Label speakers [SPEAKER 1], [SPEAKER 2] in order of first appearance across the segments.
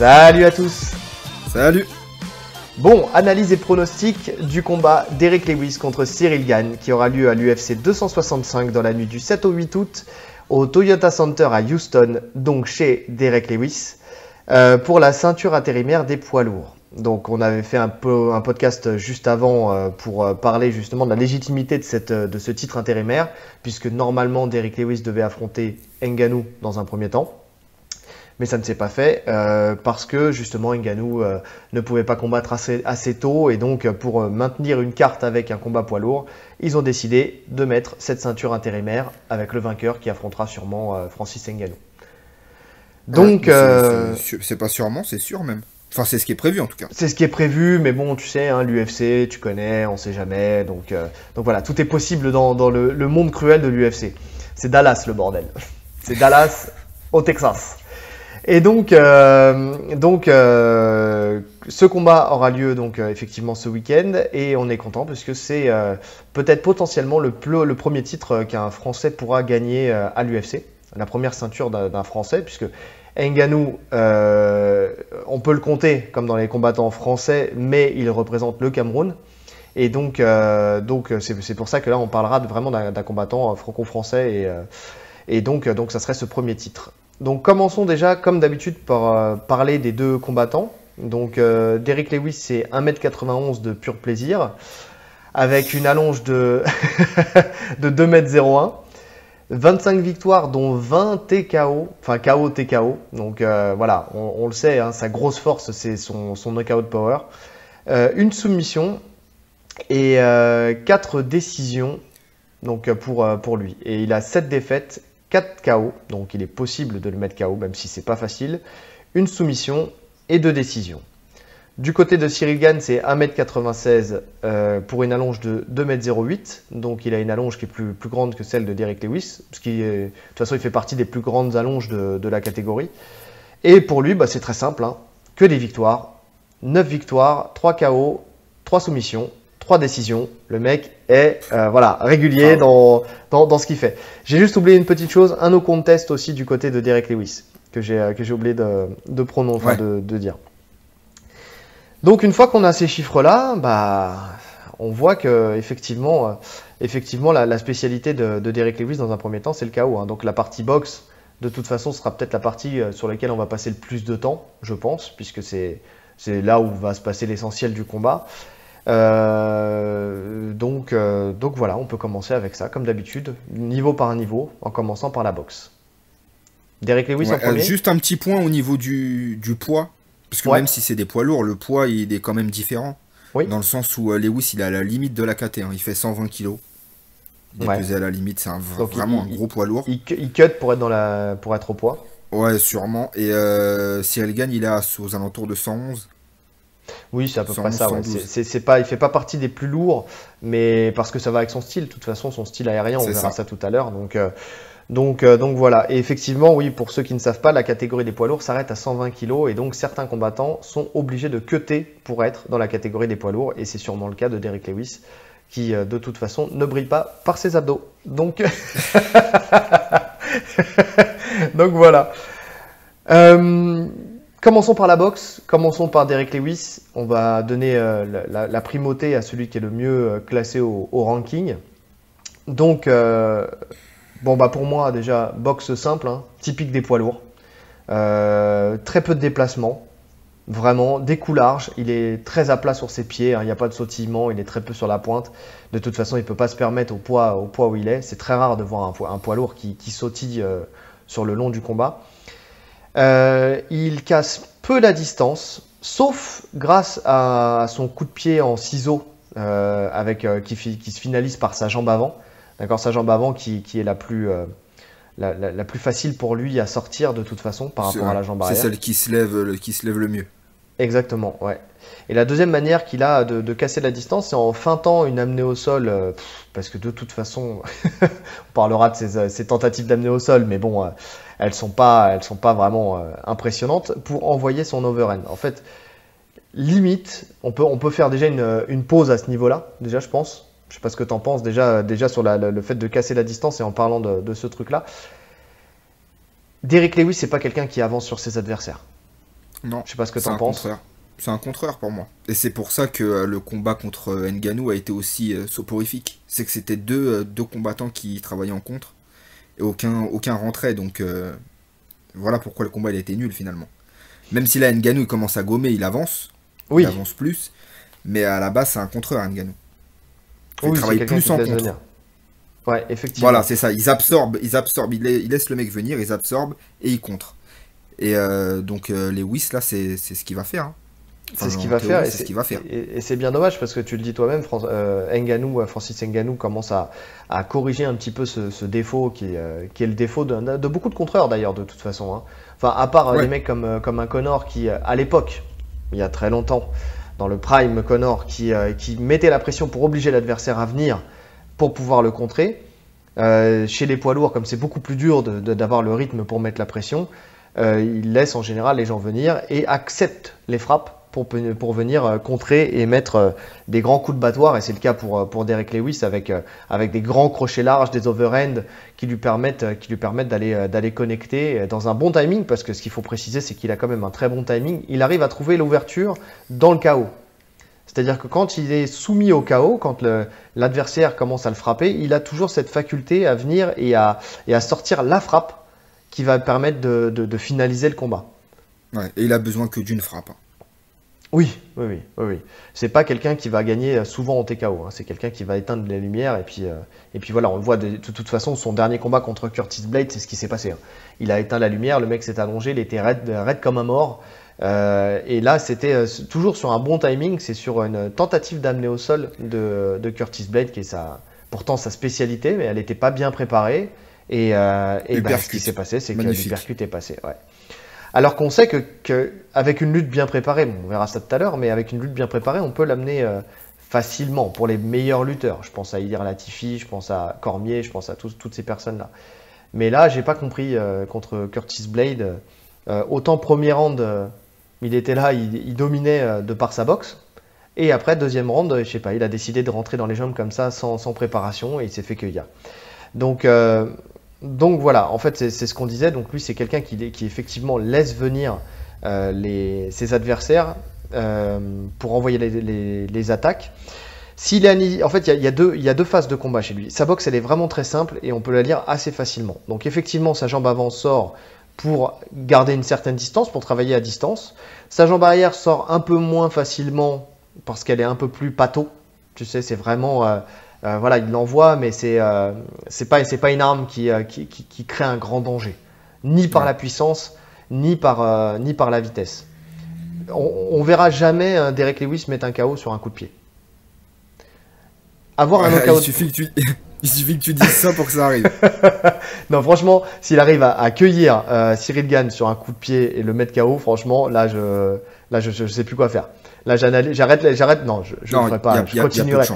[SPEAKER 1] Salut à tous.
[SPEAKER 2] Salut.
[SPEAKER 1] Bon, analyse et pronostic du combat d'Eric Lewis contre Cyril Gann qui aura lieu à l'UFC 265 dans la nuit du 7 au 8 août au Toyota Center à Houston, donc chez Derek Lewis, euh, pour la ceinture intérimaire des poids lourds. Donc on avait fait un, peu, un podcast juste avant euh, pour euh, parler justement de la légitimité de, cette, de ce titre intérimaire, puisque normalement Derek Lewis devait affronter Ngannou dans un premier temps mais ça ne s'est pas fait euh, parce que justement Ngannou euh, ne pouvait pas combattre assez, assez, tôt et donc pour euh, maintenir une carte avec un combat poids lourd, ils ont décidé de mettre cette ceinture intérimaire avec le vainqueur qui affrontera sûrement euh, Francis Ngannou.
[SPEAKER 2] Donc euh, c'est pas sûrement, c'est sûr même. Enfin, c'est ce qui est prévu en tout cas.
[SPEAKER 1] C'est ce qui est prévu, mais bon, tu sais, hein, l'UFC, tu connais, on sait jamais. Donc, donc voilà, tout est possible dans, dans le, le monde cruel de l'UFC. C'est Dallas le bordel. C'est Dallas au Texas. Et donc, euh, euh, ce combat aura lieu donc euh, effectivement ce week-end et on est content parce que c'est peut-être potentiellement le, premier titre qu'un Français pourra gagner à l'UFC, la première ceinture d'un Français puisque Ngannou, euh, on peut le compter comme dans les combattants français, mais il représente le Cameroun. Et donc, c'est pour ça que là, on parlera vraiment d'un combattant franco-français et, et donc, donc, ça serait ce premier titre. Donc commençons déjà, comme d'habitude, par euh, parler des deux combattants. Donc euh, Derek Lewis, c'est 1m91 de pur plaisir, avec une allonge de, de 2m01. 25 victoires, dont 20 TKO, enfin KO TKO. Donc euh, voilà, on, le sait, hein, sa grosse force, c'est son, son knockout power. Euh, une soumission et 4 euh, décisions donc, pour, pour lui. Et il a 7 défaites 4 KO, donc il est possible de le mettre KO, même si c'est pas facile, une soumission et deux décisions. Du côté de Cyril Gann, c'est 1m96 euh, pour une allonge de 2m08, donc il a une allonge qui est plus, grande que celle de Derek Lewis, ce qui de toute façon il fait partie des plus grandes allonges de, de la catégorie. Et pour lui, bah, c'est très simple, hein, que des victoires, 9 victoires, 3 KO, 3 soumissions, trois décisions. Le mec est euh, voilà régulier dans, dans, dans ce qu'il fait. J'ai juste oublié une petite chose, un no contest aussi du côté de Derek Lewis que j'ai euh, que j'ai oublié de, de prononcer, ouais. de, de, dire. Donc une fois qu'on a ces chiffres là, bah on voit que effectivement, euh, effectivement la, la spécialité de, de, Derek Lewis dans un premier temps c'est le chaos. Hein. Donc la partie boxe de toute façon sera peut-être la partie sur laquelle on va passer le plus de temps, je pense, puisque c'est c'est là où va se passer l'essentiel du combat. Euh, donc, euh, donc voilà, on peut commencer avec ça, comme d'habitude, niveau par niveau, en commençant par la boxe. Derek Lewis
[SPEAKER 2] ouais,
[SPEAKER 1] en premier.
[SPEAKER 2] Euh, juste un petit point au niveau du, du poids, parce que ouais. même si c'est des poids lourds, le poids il est quand même différent.
[SPEAKER 1] Oui.
[SPEAKER 2] Dans le sens où Lewis il est à la limite de la KT, hein. il fait 120 kg. Il est ouais. pesé à la limite, c'est vraiment
[SPEAKER 1] il,
[SPEAKER 2] un gros poids lourd.
[SPEAKER 1] Il, il, cut pour être, dans la, pour être au poids.
[SPEAKER 2] Ouais, sûrement. Et euh, Cyril Gann, il est aux alentours de 111.
[SPEAKER 1] Oui, c'est à peu près ça. Ouais. C'est pas, il fait pas partie des plus lourds, mais parce que ça va avec son style. De toute façon, son style aérien, on verra ça, ça tout à l'heure. Donc, euh, donc, euh, donc voilà. Et effectivement, oui, pour ceux qui ne savent pas, la catégorie des poids lourds s'arrête à 120 kg et donc certains combattants sont obligés de cutter pour être dans la catégorie des poids lourds. Et c'est sûrement le cas de Derek Lewis, qui euh, de toute façon ne brille pas par ses abdos. Donc, donc voilà. Euh, Commençons par la boxe, commençons par Derek Lewis. On va donner euh, la, primauté à celui qui est le mieux classé au, ranking. Donc, euh, bon, bah pour moi, déjà, boxe simple, hein, typique des poids lourds. Euh, très peu de déplacements, vraiment, des coups larges. Il est très à plat sur ses pieds, hein, il n'y a pas de sautillement, il est très peu sur la pointe. De toute façon, il ne peut pas se permettre au poids, où il est. C'est très rare de voir un poids, lourd qui sautille sur le long du combat. Euh, il casse peu la distance, sauf grâce à son coup de pied en ciseau euh, avec, euh, qui, qui, se finalise par sa jambe avant. D'accord, sa jambe avant qui, qui est la plus, la, la, la, plus facile pour lui à sortir de toute façon par rapport à la jambe arrière.
[SPEAKER 2] C'est celle qui se, lève, le, qui se lève le mieux.
[SPEAKER 1] Exactement, ouais. Et la deuxième manière qu'il a de, de, casser la distance, c'est en feintant une amenée au sol, euh, parce que de toute façon, on parlera de ces tentatives d'amener au sol, mais bon, euh, elles sont pas, elles sont pas vraiment euh, impressionnantes pour envoyer son overhand. En fait, limite, on peut, on peut faire déjà une, une pause à ce niveau-là, déjà, je pense. Je sais pas ce que tu en penses déjà, déjà sur la, le, le fait de casser la distance et en parlant de, de ce truc-là. Derek Lewis, c'est pas quelqu'un qui avance sur ses adversaires.
[SPEAKER 2] Non.
[SPEAKER 1] Je sais pas ce que t'en penses.
[SPEAKER 2] C'est un contreur pour moi. Et c'est pour ça que euh, le combat contre euh, Nganou a été aussi soporifique. C'est que c'était deux, deux combattants qui travaillaient en contre. Et aucun, aucun rentrait. Donc voilà pourquoi le combat il a été nul finalement. Même si là Nganou il commence à gommer, il avance.
[SPEAKER 1] Oui.
[SPEAKER 2] Il avance plus. Mais à la base c'est un contreur Nganou. Il travaille plus en contre.
[SPEAKER 1] Ouais, effectivement.
[SPEAKER 2] Voilà, c'est ça. Ils absorbent, ils absorbent, ils, laissent le mec venir, ils absorbent et ils contrent. Et euh, donc euh, les Whis là, c'est ce qu'il va faire. Hein.
[SPEAKER 1] C'est ce qu'il va, faire. Et, ce qu'il va faire. Et, c'est bien dommage parce que tu le dis toi-même, euh, Francis Nganou commence à, à, corriger un petit peu ce, défaut qui, qui, est le défaut de, de beaucoup de contreurs d'ailleurs de toute façon. Hein. Enfin, à part des mecs comme, comme un Connor qui, à l'époque, il y a très longtemps, dans le prime Connor, qui, qui mettait la pression pour obliger l'adversaire à venir pour pouvoir le contrer. Euh, chez les poids lourds, comme c'est beaucoup plus dur d'avoir le rythme pour mettre la pression, euh, il laisse en général les gens venir et accepte les frappes pour, pour venir euh, contrer et mettre des grands coups de battoir. Et c'est le cas pour, pour Derek Lewis avec, avec des grands crochets larges, des overhands qui lui permettent, qui lui permettent d'aller, d'aller connecter dans un bon timing. Parce que ce qu'il faut préciser, c'est qu'il a quand même un très bon timing. Il arrive à trouver l'ouverture dans le chaos. C'est-à-dire que quand il est soumis au chaos, quand l'adversaire commence à le frapper, il a toujours cette faculté à venir et à, sortir la frappe qui va permettre de, finaliser le combat.
[SPEAKER 2] Ouais, et il a besoin que d'une frappe.
[SPEAKER 1] Oui, oui, oui, oui. oui. C'est pas quelqu'un qui va gagner souvent en TKO. Hein. C'est quelqu'un qui va éteindre les lumières et puis, euh, et puis voilà, on le voit de, toute façon. Son dernier combat contre Curtis Blade, c'est ce qui s'est passé. Hein. Il a éteint la lumière, le mec s'est allongé, il était raide comme un mort. Euh, et là, c'était euh, toujours sur un bon timing. C'est sur une tentative d'amener au sol de, Curtis Blade, qui est sa, pourtant sa spécialité, mais elle n'était pas bien préparée. Et, euh, bah, ce qui s'est passé, c'est que l'hypercute est passé. Ouais. Alors qu'on sait que, avec une lutte bien préparée, on verra ça tout à l'heure, mais avec une lutte bien préparée, on peut l'amener facilement pour les meilleurs lutteurs. Je pense à Ilir Latifi, je pense à Cormier, je pense à toutes ces personnes-là. Mais là, j'ai pas compris contre Curtis Blade. autant premier round, il était là, il, dominait euh, de par sa boxe. Et après, deuxième round, je sais pas, il a décidé de rentrer dans les jambes comme ça, sans, préparation, et il s'est fait cueillir. Donc, euh, donc voilà, en fait, c'est ce qu'on disait. Donc lui, c'est quelqu'un qui, effectivement laisse venir euh, ses adversaires pour envoyer les, attaques. Est, en fait, il y, a, deux, il y a deux phases de combat chez lui. Sa boxe, elle est vraiment très simple et on peut la lire assez facilement. Donc effectivement, sa jambe avant sort pour garder une certaine distance, pour travailler à distance. Sa jambe arrière sort un peu moins facilement parce qu'elle est un peu plus pâteau. Tu sais, c'est vraiment. Euh, euh, voilà, il l'envoie, mais c'est euh, c'est pas, pas une arme qui, qui, qui, crée un grand danger. Ni par la puissance, ni par, ni par la vitesse. On, ne verra jamais Derek Lewis mettre un KO sur un coup de pied.
[SPEAKER 2] Avoir un knockout. Il suffit que tu. Il suffit que tu dises ça pour que ça arrive.
[SPEAKER 1] non, franchement, s'il arrive à, accueillir euh, Cyril Gann sur un coup de pied et le mettre KO, franchement, là, je, là, je, sais plus quoi faire. Là, j'arrête, j'arrête. Non, je, ne ferai pas. je continuerai.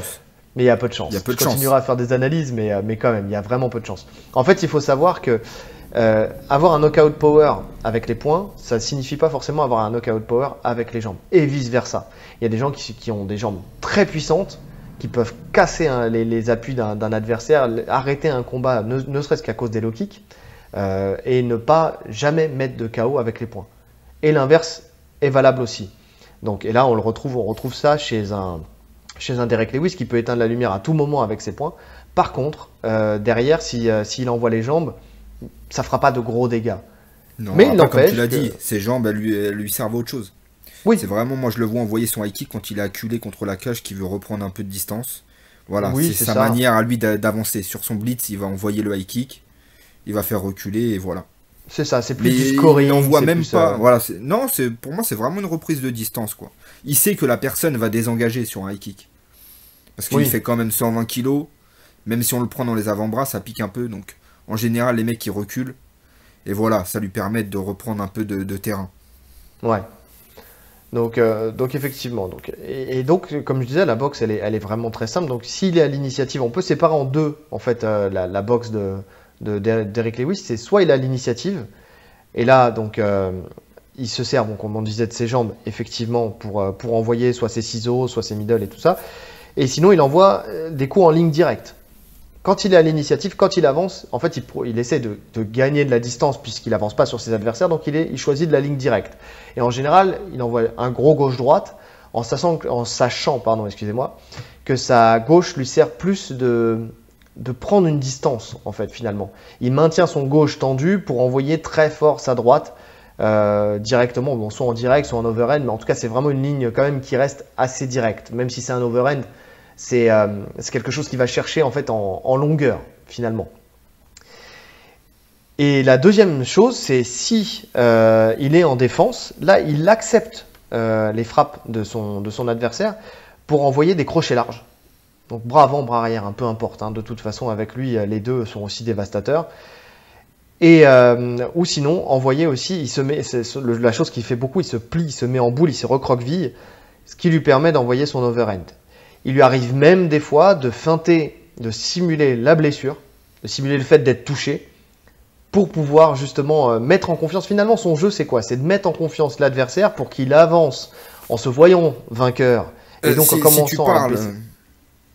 [SPEAKER 1] Mais il y a peu de chance. je continuerai à faire des analyses, mais, euh, mais quand même, il y a vraiment peu de chance. En fait, il faut savoir que euh, avoir un knockout power avec les points, ça ne signifie pas forcément avoir un knockout power avec les jambes. Et vice versa. Il y a des gens qui, qui ont des jambes très puissantes qui peuvent casser les, appuis d'un adversaire, arrêter un combat, ne, serait-ce qu'à cause des low kicks, euh, et ne pas jamais mettre de KO avec les points. Et l'inverse est valable aussi. Donc, et là, on le retrouve, on retrouve ça chez un, chez un Derek Lewis qui peut éteindre la lumière à tout moment avec ses points. Par contre, euh, derrière, euh, s'il envoie les jambes, ça fera pas de gros dégâts.
[SPEAKER 2] Non, Mais il comme tu l'as dit, ses jambes, lui, lui servent à autre chose. Oui. C'est vraiment, moi je le vois envoyer son high kick quand il est acculé contre la cage, qui veut reprendre un peu de distance. Voilà, c'est sa manière à lui d'avancer. Sur son blitz, il va envoyer le high kick, il va faire reculer et voilà.
[SPEAKER 1] C'est ça, c'est plus du scoring.
[SPEAKER 2] Il voit même pas. Euh, voilà, non, c'est pour moi c'est vraiment une reprise de distance quoi. Il sait que la personne va désengager sur un high kick parce qu'il fait quand même 120 kilos. Même si on le prend dans les avant-bras, ça pique un peu. Donc en général, les mecs ils reculent et voilà, ça lui permet de reprendre un peu de terrain.
[SPEAKER 1] Ouais. Donc, euh, donc effectivement. Donc, et, donc, comme je disais, la boxe, elle est, elle est vraiment très simple. Donc, s'il est à l'initiative, on peut séparer en deux, en fait, euh, la, boxe de, de d'Eric Lewis. C'est soit il a l'initiative, et là, donc, euh, il se sert, comme on disait, de ses jambes, effectivement, pour, pour envoyer soit ses ciseaux, soit ses middle et tout ça. Et sinon, il envoie des coups en ligne directe. quand il est à l'initiative, quand il avance, en fait, il, il essaie de, gagner de la distance puisqu'il n'avance pas sur ses adversaires, donc il, est, il choisit de la ligne directe. Et en général, il envoie un gros gauche-droite en sachant, en sachant pardon, excusez-moi, que sa gauche lui sert plus de, de prendre une distance, en fait, finalement. Il maintient son gauche tendu pour envoyer très fort sa droite euh, directement, soit en direct, soit en overhand, mais en tout cas, c'est vraiment une ligne quand même qui reste assez directe, même si c'est un overhand euh, c'est quelque chose qui va chercher en fait en, longueur finalement. Et la deuxième chose, c'est si euh, il est en défense, là il accepte euh, les frappes de son adversaire pour envoyer des crochets larges. Donc bras avant, bras arrière, un peu importe. Hein. De toute façon, avec lui, les deux sont aussi dévastateurs. Et ou sinon, envoyer aussi, il se met, la chose qu'il fait beaucoup, il se plie, il se met en boule, il se recroqueville, ce qui lui permet d'envoyer son overhand. Il lui arrive même des fois de feinter, de simuler la blessure, de simuler le fait d'être touché, pour pouvoir justement euh, mettre en confiance. Finalement, son jeu, c'est quoi? C'est de mettre en confiance l'adversaire pour qu'il avance en se voyant vainqueur.
[SPEAKER 2] Et euh, donc si, en tu parles,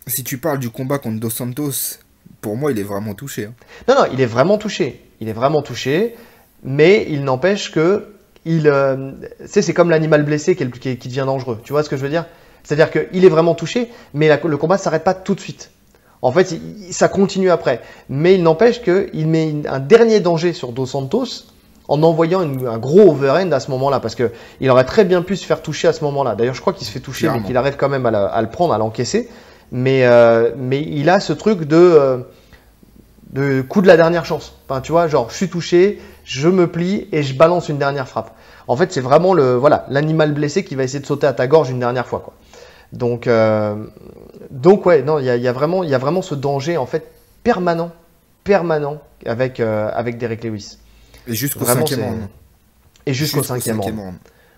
[SPEAKER 2] Si tu parles du combat contre Dos Santos, pour moi, il est vraiment touché. Hein.
[SPEAKER 1] Non, non, il est vraiment touché. Il est vraiment touché, mais il n'empêche que il, euh, c'est comme l'animal blessé qui, qui, devient dangereux. Tu vois ce que je veux dire? C'est-à-dire qu'il est vraiment touché, mais le combat ne s'arrête pas tout de suite. En fait, ça continue après. Mais il n'empêche qu'il met un dernier danger sur Dos Santos en envoyant un gros overhand à ce moment-là, parce qu'il aurait très bien pu se faire toucher à ce moment-là. D'ailleurs, je crois qu'il se fait toucher, mais qu'il arrête quand même à, le prendre, à l'encaisser. Mais, euh, mais il a ce truc de, euh, de coup de la dernière chance. Enfin, tu vois, genre, je suis touché, je me plie et je balance une dernière frappe. En fait, c'est vraiment le voilà l'animal blessé qui va essayer de sauter à ta gorge une dernière fois. Quoi. Donc, euh, donc ouais, non, il y a, vraiment, il y a vraiment ce danger en fait permanent, permanent avec euh, avec Derek Lewis.
[SPEAKER 2] Et jusqu'au cinquième round.
[SPEAKER 1] Et jusqu'au cinquième, round.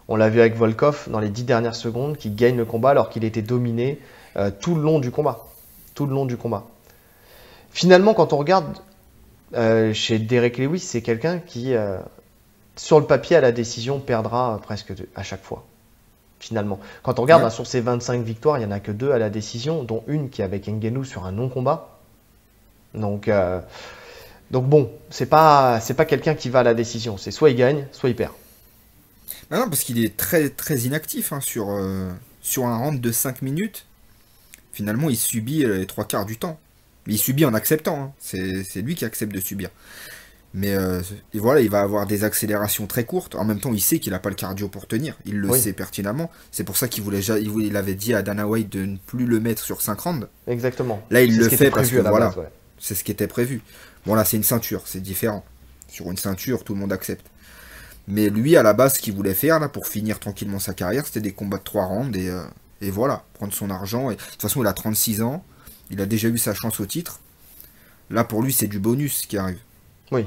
[SPEAKER 1] On l'a vu avec Volkov dans les dix dernières secondes, qui gagne le combat alors qu'il était dominé euh, tout le long du combat, tout le long du combat. Finalement, quand on regarde chez Derek Lewis, c'est quelqu'un qui, sur le papier, à la décision, perdra presque à chaque fois finalement. Quand on regarde sur ces 25 victoires, il n'y en a que deux à la décision, dont une qui est avec Ngenou sur un non-combat. Donc, euh, donc bon, c'est pas c'est pas quelqu'un qui va à la décision. C'est soit il gagne, soit il perd.
[SPEAKER 2] Bah non, parce qu'il est très très inactif hein, sur, euh, sur un round de 5 minutes. Finalement, il subit les trois quarts du temps. Mais il subit en acceptant. Hein. C'est lui qui accepte de subir. Mais euh, voilà, il va avoir des accélérations très courtes. En même temps, il sait qu'il n'a pas le cardio pour tenir. Il le sait pertinemment. C'est pour ça qu'il voulait, il avait dit à Dana White de ne plus le mettre sur 5 rounds.
[SPEAKER 1] Exactement.
[SPEAKER 2] Là, il le fait parce que voilà, c'est ce qui était prévu. Bon, là, c'est une ceinture, c'est différent. Sur une ceinture, tout le monde accepte. Mais lui, à la base, ce qu'il voulait faire là pour finir tranquillement sa carrière, c'était des combats de 3 rounds et, euh, et voilà, prendre son argent. Et, de toute façon, il a 36 ans. Il a déjà eu sa chance au titre. Là, pour lui, c'est du bonus qui arrive.
[SPEAKER 1] Oui,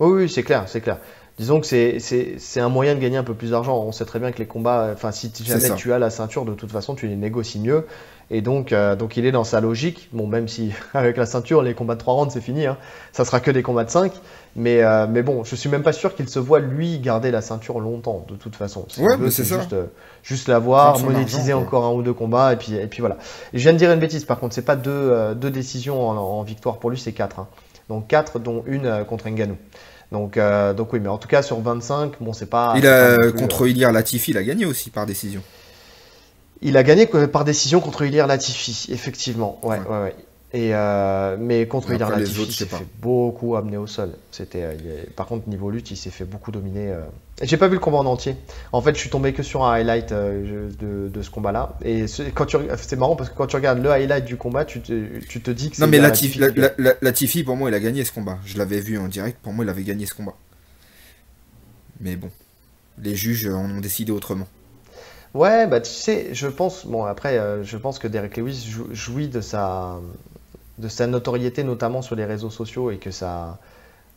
[SPEAKER 1] oui, c'est clair, c'est clair. Disons que c'est un moyen de gagner un peu plus d'argent. On sait très bien que les combats, enfin, si jamais tu as la ceinture, de toute façon, tu les négocies mieux. Et donc, euh, donc il est dans sa logique. Bon, même si avec la ceinture, les combats de 3 rounds, c'est fini. Hein. Ça sera que des combats de 5. Mais, euh, mais bon, je suis même pas sûr qu'il se voit, lui, garder la ceinture longtemps, de toute façon.
[SPEAKER 2] Ouais, c'est
[SPEAKER 1] juste, euh, juste l'avoir, monétiser encore un ou deux combats, et puis, et puis voilà. je viens de dire une bêtise, par contre, c'est pas deux, deux décisions en, victoire pour lui, c'est quatre. Hein. Donc quatre, dont une contre Ngannou. Donc, euh, donc oui, mais en tout cas sur 25, bon, c'est pas.
[SPEAKER 2] Il a contre euh, Ilir Latifi, il a gagné aussi par décision.
[SPEAKER 1] Il a gagné par décision contre Ilir Latifi, effectivement. Ouais, ouais, ouais. Et euh, mais contre Ilir Latifi, il s'est fait beaucoup amener au sol. C'était, par contre niveau lutte, il s'est fait beaucoup dominer. J'ai pas vu le combat en entier. En fait, je suis tombé que sur un highlight de, de, ce combat-là. Et quand tu, c'est marrant parce que quand tu regardes le highlight du combat, tu te, tu te dis que
[SPEAKER 2] non mais Latifi, Latifi, pour moi, il a gagné ce combat. Je l'avais vu en direct. Pour moi, il avait gagné ce combat. Mais bon, les juges en ont décidé autrement.
[SPEAKER 1] Ouais, bah tu sais, je pense, bon après, je pense que Derek Lewis jouit de sa, de sa notoriété, notamment sur les réseaux sociaux, et que ça,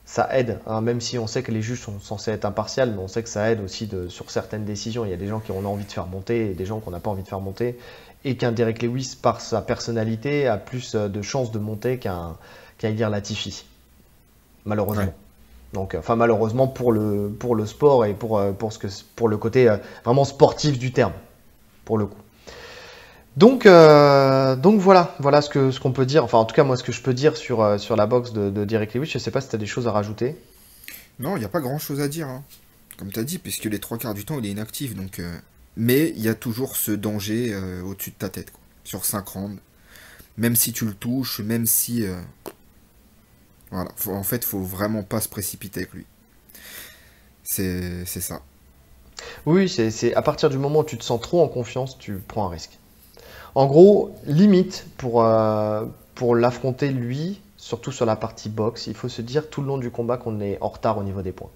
[SPEAKER 1] ça aide, hein, même si on sait que les juges sont censés être impartials, mais on sait que ça aide aussi de, sur certaines décisions. Il y a des gens qui ont envie de faire monter et des gens qu'on n'a pas envie de faire monter, et qu'un Derek Lewis, par sa personnalité, a plus euh, de chances de monter qu'un qu'un Latifi, malheureusement. Donc, euh, enfin malheureusement pour le, pour le sport et pour, euh, pour, ce que, pour le côté vraiment sportif du terme, pour le coup. Donc, euh, donc voilà, voilà ce que ce qu'on peut dire. Enfin, en tout cas, moi, ce que je peux dire sur, euh, sur la boxe de, de Derek Lewis. Je sais pas si tu as des choses à rajouter.
[SPEAKER 2] Non, il n'y a pas grand chose à dire. Hein. Comme tu as dit, puisque les trois quarts du temps, il est inactif. Donc, euh, Mais il y a toujours ce danger au-dessus de ta tête, quoi. sur 5 rounds. Même si tu le touches, même si. Voilà. en fait, faut vraiment pas se précipiter avec lui. C'est ça.
[SPEAKER 1] Oui, c'est à partir du moment où tu te sens trop en confiance, tu prends un risque. En gros, limite pour, euh, pour l'affronter lui, surtout sur la partie boxe, il faut se dire tout le long du combat qu'on est en retard au niveau des points.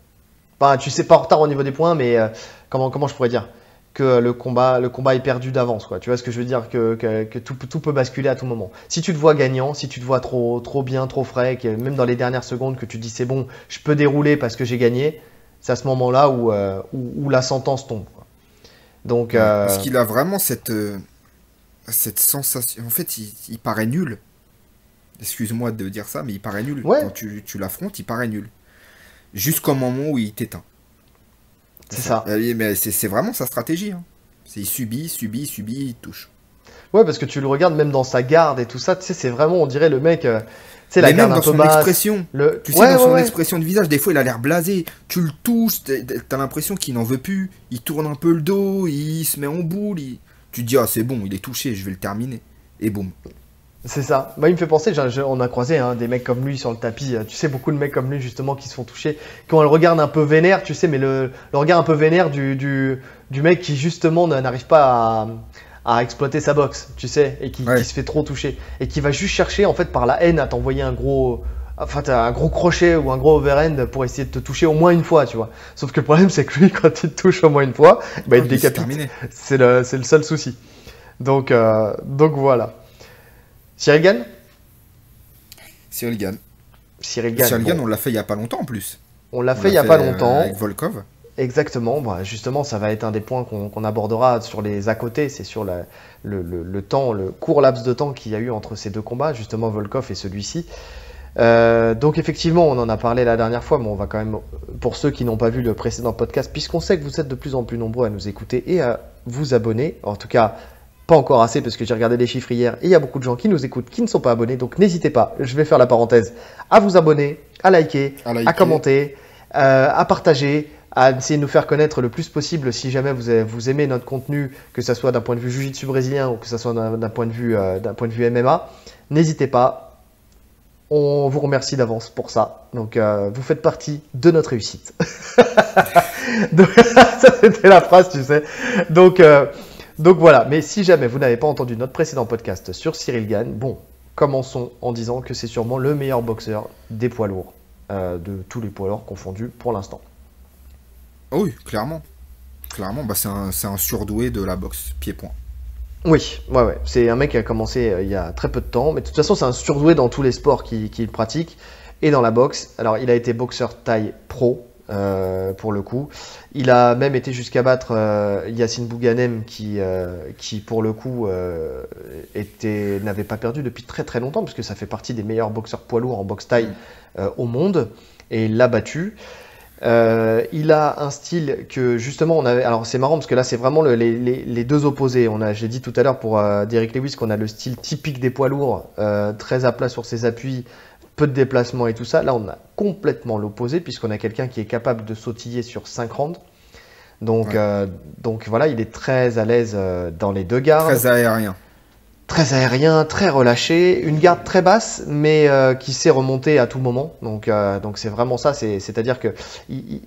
[SPEAKER 1] Enfin, tu sais pas en retard au niveau des points, mais euh, comment, comment je pourrais dire que le combat, le combat est perdu d'avance, quoi. Tu vois ce que je veux dire que, que, tout, tout, peut basculer à tout moment. Si tu te vois gagnant, si tu te vois trop, trop bien, trop frais, que même dans les dernières secondes que tu dis c'est bon, je peux dérouler parce que j'ai gagné, c'est à ce moment-là où, euh, où, la sentence tombe.
[SPEAKER 2] Donc, Parce qu'il a vraiment cette, cette sensation. En fait, il, paraît nul. Excuse-moi de dire ça, mais il paraît nul. Quand tu, tu l'affrontes, il paraît nul. Jusqu'au moment où il t'éteint.
[SPEAKER 1] C'est ça.
[SPEAKER 2] Euh, mais c'est vraiment sa stratégie. Hein. Il subit, subit, subit, il touche.
[SPEAKER 1] Ouais, parce que tu le regardes même dans sa garde et tout ça, tu sais, c'est vraiment, on dirait le mec. Euh,
[SPEAKER 2] tu sais, la garde dans son expression. Le... Tu sais, dans son expression de visage, des fois, il a l'air blasé. Tu le touches, t'as l'impression qu'il n'en veut plus. Il tourne un peu le dos, il se met en boule. Il tu te dis, ah, c'est bon, il est touché, je vais le terminer. Et boum.
[SPEAKER 1] C'est ça. Moi, il me fait penser, on a croisé hein, des mecs comme lui sur le tapis. Tu sais, beaucoup de mecs comme lui, justement, qui se font toucher, qui ont le regard un peu vénère, tu sais, mais le, regard un peu vénère du, du, mec qui, justement, n'arrive pas à, exploiter sa boxe, tu sais, et qui, qui, se fait trop toucher. Et qui va juste chercher, en fait, par la haine, à t'envoyer un gros, enfin, as un gros crochet ou un gros overhand pour essayer de te toucher au moins une fois, tu vois. Sauf que le problème, c'est que lui, quand il te touche au moins une fois, bah, il te décapite. C'est le, le, seul souci. Donc, euh, donc voilà. Cyril Gann
[SPEAKER 2] Cyril Gann.
[SPEAKER 1] Cyril Gann,
[SPEAKER 2] Cyril Gann on l'a fait il y a pas longtemps en plus.
[SPEAKER 1] On l'a fait il y a pas euh, longtemps.
[SPEAKER 2] Avec Volkov.
[SPEAKER 1] Exactement, bah, justement, ça va être un des points qu'on abordera sur les à côté, c'est sur le, le, le, temps, le court laps de temps qu'il y a eu entre ces deux combats, justement Volkov et celui-ci. Euh, donc effectivement, on en a parlé la dernière fois, mais on va quand même, pour ceux qui n'ont pas vu le précédent podcast, puisqu'on sait que vous êtes de plus en plus nombreux à nous écouter et à vous abonner, en tout cas pas encore assez parce que j'ai regardé les chiffres hier et il y a beaucoup de gens qui nous écoutent qui ne sont pas abonnés, donc n'hésitez pas, je vais faire la parenthèse, à vous abonner, à liker, à, commenter, euh, à partager, à essayer de nous faire connaître le plus possible si jamais vous, vous aimez notre contenu, que ce soit d'un point de vue jiu brésilien ou que ce soit d'un point, de vue, euh, d'un point de vue MMA. N'hésitez pas, on vous remercie d'avance pour ça. Donc, euh, vous faites partie de notre réussite. c'était la phrase, tu sais. Donc, euh, donc voilà. Mais si jamais vous n'avez pas entendu notre précédent podcast sur Cyril Gann, bon, commençons en disant que c'est sûrement le meilleur boxeur des poids lourds, euh, de tous les poids lourds confondus pour l'instant.
[SPEAKER 2] Oui, clairement. Clairement, bah, c'est un, un surdoué de la boxe pied-point.
[SPEAKER 1] Oui, ouais. C'est un mec qui a commencé euh, il y a très peu de temps, mais de toute façon, c'est un surdoué dans tous les sports qu'il pratique et dans la boxe. Alors, il a été boxeur taille pro. Euh, pour le coup, il a même été jusqu'à battre euh, Yacine Bouganem qui, qui pour le coup était n'avait pas perdu depuis très très longtemps parce que ça fait partie des meilleurs boxeurs poids lourds en boxe taille au monde et il l'a battu. Euh, il a un style que justement on avait. Alors c'est marrant parce que là c'est vraiment les, deux opposés. On a, j'ai dit tout à l'heure pour euh, Derek Lewis qu'on a le style typique des poids lourds, euh, très à plat sur ses appuis, peu de déplacement et tout ça. Là on a complètement l'opposé puisqu'on a quelqu'un qui est capable de sautiller sur 5 rounds. Donc, donc voilà, il est très à l'aise dans les deux gardes.
[SPEAKER 2] Très aérien
[SPEAKER 1] très aérien, très relâché, une garde très basse, mais euh, qui sait remonter à tout moment. Donc, euh, donc c'est vraiment ça. C'est-à-dire que il,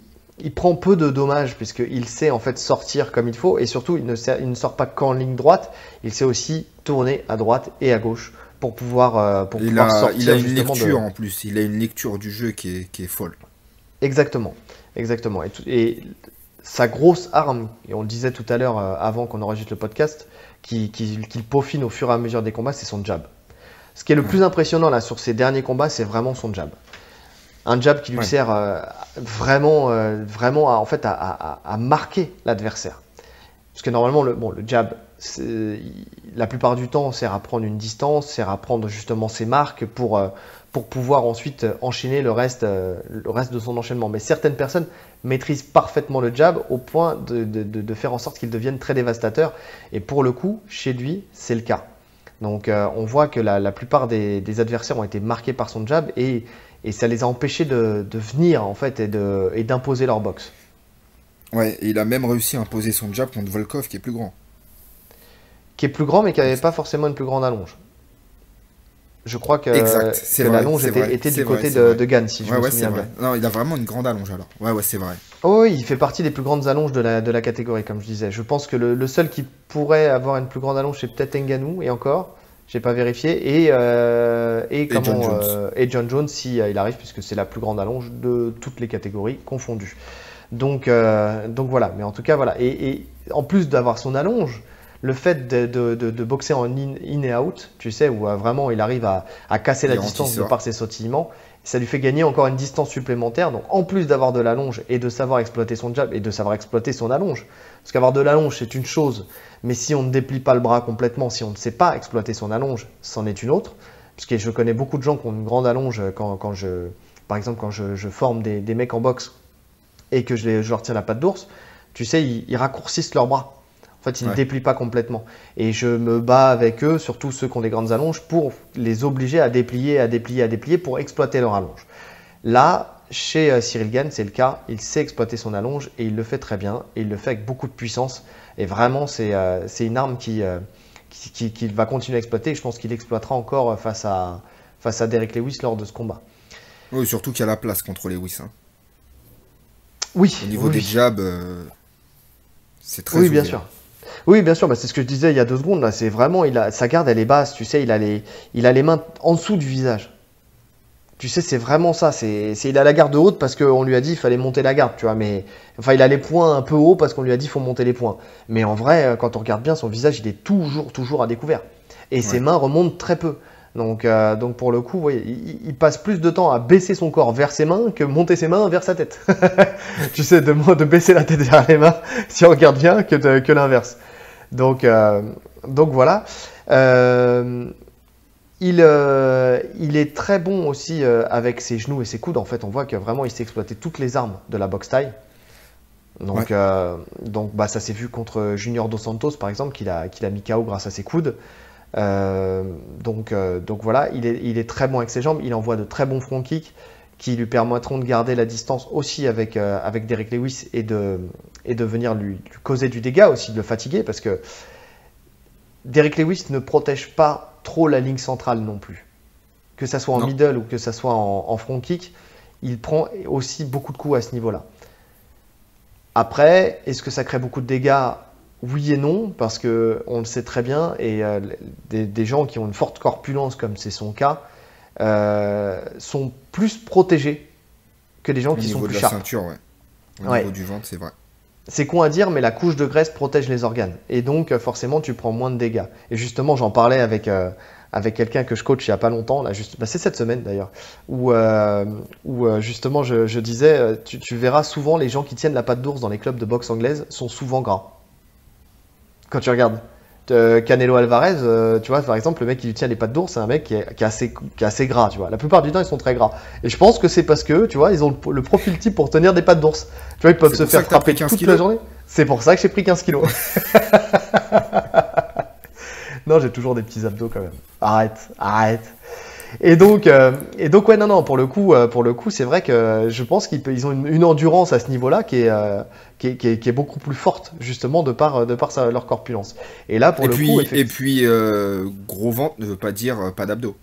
[SPEAKER 1] prend peu de dommages puisqu'il sait en fait sortir comme il faut et surtout il ne, il ne sort pas qu'en ligne droite. Il sait aussi tourner à droite et à gauche pour pouvoir, euh, pour
[SPEAKER 2] il a, sortir. Il a une lecture en plus. Il a une lecture du jeu qui est, qui est folle.
[SPEAKER 1] Exactement, exactement. Et, et, sa grosse arme, et on le disait tout à l'heure avant qu'on enregistre le podcast, qu'il peaufine au fur et à mesure des combats, c'est son jab. Ce qui est le plus impressionnant là sur ces derniers combats, c'est vraiment son jab. Un jab qui lui sert euh, vraiment, euh, vraiment à, en fait, à, marquer l'adversaire. Parce que normalement, le, bon, le jab, la plupart du temps, sert à prendre une distance, sert à prendre justement ses marques pour, euh, pour pouvoir ensuite enchaîner le reste, le reste de son enchaînement. Mais certaines personnes maîtrisent parfaitement le jab au point de, de, faire en sorte qu'il devienne très dévastateur. Et pour le coup, chez lui, c'est le cas. Donc euh, on voit que la, plupart des, adversaires ont été marqués par son jab et, et ça les a empêchés de, venir en fait et d'imposer leur boxe.
[SPEAKER 2] Ouais, et il a même réussi à imposer son jab contre Volkov qui est plus grand
[SPEAKER 1] qui est plus grand mais qui n'avait pas forcément une plus grande allonge. Je crois que, l'allonge était, du côté de, de Gann, si je me souviens bien.
[SPEAKER 2] Non, il a vraiment une grande allonge alors. Ouais, ouais, c'est vrai.
[SPEAKER 1] Oh, il fait partie des plus grandes allonges de la, de la catégorie, comme je disais. Je pense que le, seul qui pourrait avoir une plus grande allonge, c'est peut-être Nganou, et encore, j'ai pas vérifié. Et, euh, et, comment, John Jones. Euh, et John Jones, si euh, il arrive, puisque c'est la plus grande allonge de toutes les catégories confondues. Donc, donc voilà, mais en tout cas, voilà. Et, et en plus d'avoir son allonge, le fait de, boxer en in, et out, tu sais, où euh, vraiment il arrive à, casser la distance de par ses sautillements, ça lui fait gagner encore une distance supplémentaire. Donc en plus d'avoir de l'allonge et de savoir exploiter son jab et de savoir exploiter son allonge, parce qu'avoir de l'allonge c'est une chose, mais si on ne déplie pas le bras complètement, si on ne sait pas exploiter son allonge, c'en est une autre. Parce que je connais beaucoup de gens qui ont une grande allonge quand, je, par exemple, quand je, forme des, mecs en boxe et que je, leur tire la patte d'ours, tu sais, ils raccourcissent leurs bras. En fait, ils ne déplient pas complètement. Et je me bats avec eux, surtout ceux qui ont des grandes allonges, pour les obliger à déplier, à déplier, à déplier pour exploiter leur allonge. Là, chez euh, Cyril Gann, c'est le cas. Il sait exploiter son allonge et il le fait très bien. Et il le fait avec beaucoup de puissance. Et vraiment, c'est euh, une arme euh, qu'il qui, va continuer à exploiter. Et je pense qu'il exploitera encore face à, face à Derek Lewis lors de ce combat.
[SPEAKER 2] Oui, surtout qu'il y a la place contre Lewis. Hein.
[SPEAKER 1] Oui.
[SPEAKER 2] Au niveau des jabs, c'est très
[SPEAKER 1] Oui, bien sûr. Oui, bien sûr, bah, c'est ce que je disais il y a deux secondes. C'est vraiment, il a, sa garde, elle est basse. Tu sais, il a les, il a les mains en dessous du visage. Tu sais, c'est vraiment ça. C'est, il a la garde haute parce qu'on lui a dit qu'il fallait monter la garde, tu vois. Mais enfin, il a les points un peu hauts parce qu'on lui a dit qu'il faut monter les points. Mais en vrai, euh, quand on regarde bien, son visage, il est toujours, toujours à découvert. Et ses mains remontent très peu. Donc, euh, donc pour le coup, il, passe plus de temps à baisser son corps vers ses mains que monter ses mains vers sa tête. tu sais, de, de baisser la tête vers les mains, si on regarde bien, que, que l'inverse. Donc, euh, donc voilà. Euh, il, il, est très bon aussi avec ses genoux et ses coudes. En fait, on voit que vraiment il s'est exploité toutes les armes de la boxe taille. Donc, donc bah, ça s'est vu contre Junior Dos Santos, par exemple, qu'il a, qu'il a mis KO grâce à ses coudes. Euh, donc, euh, donc voilà, il est, il est, très bon avec ses jambes, il envoie de très bons front kicks qui lui permettront de garder la distance aussi avec, euh, avec Derek Lewis et de, et de venir lui, causer du dégât aussi, de le fatiguer parce que Derek Lewis ne protège pas trop la ligne centrale non plus. Que ça soit en middle ou que ça soit en, en front kick, il prend aussi beaucoup de coups à ce niveau-là. Après, est-ce que ça crée beaucoup de dégâts? Oui et non, parce que on le sait très bien, et euh, des, gens qui ont une forte corpulence, comme c'est son cas, euh, sont plus protégés que des gens qui sont plus
[SPEAKER 2] de la ceinture, ouais. Au niveau du ventre, c'est vrai.
[SPEAKER 1] C'est con à dire, mais la couche de graisse protège les organes. Et donc, euh, forcément, tu prends moins de dégâts. Et justement, j'en parlais avec, avec quelqu'un que je coach il n'y a pas longtemps, là, juste, bah, c'est cette semaine d'ailleurs, où, où justement, je, disais, tu, tu, verras souvent les gens qui tiennent la patte d'ours dans les clubs de boxe anglaise sont souvent gras quand tu regardes. Euh, Canelo Alvarez, euh, tu vois, par exemple, le mec qui lui tient les pattes d'ours, c'est un mec qui est, assez, qui est, assez, gras, tu vois. La plupart du temps, ils sont très gras. Et je pense que c'est parce que, tu vois, ils ont le, profil type pour tenir des pattes d'ours. Tu vois, ils peuvent se faire frapper toute la journée. C'est pour ça que j'ai pris 15 kilos. non, j'ai toujours des petits abdos quand même. Arrête, arrête. Et donc, euh, et donc ouais, non, non, pour le coup, euh, pour le coup, c'est vrai que je pense qu'ils ont une, endurance à ce niveau-là qui est, euh, qui, est, qui, est, beaucoup plus forte, justement, de par, de par leur corpulence.
[SPEAKER 2] Et là, pour le coup, et puis gros ventre ne veut pas dire pas d'abdos.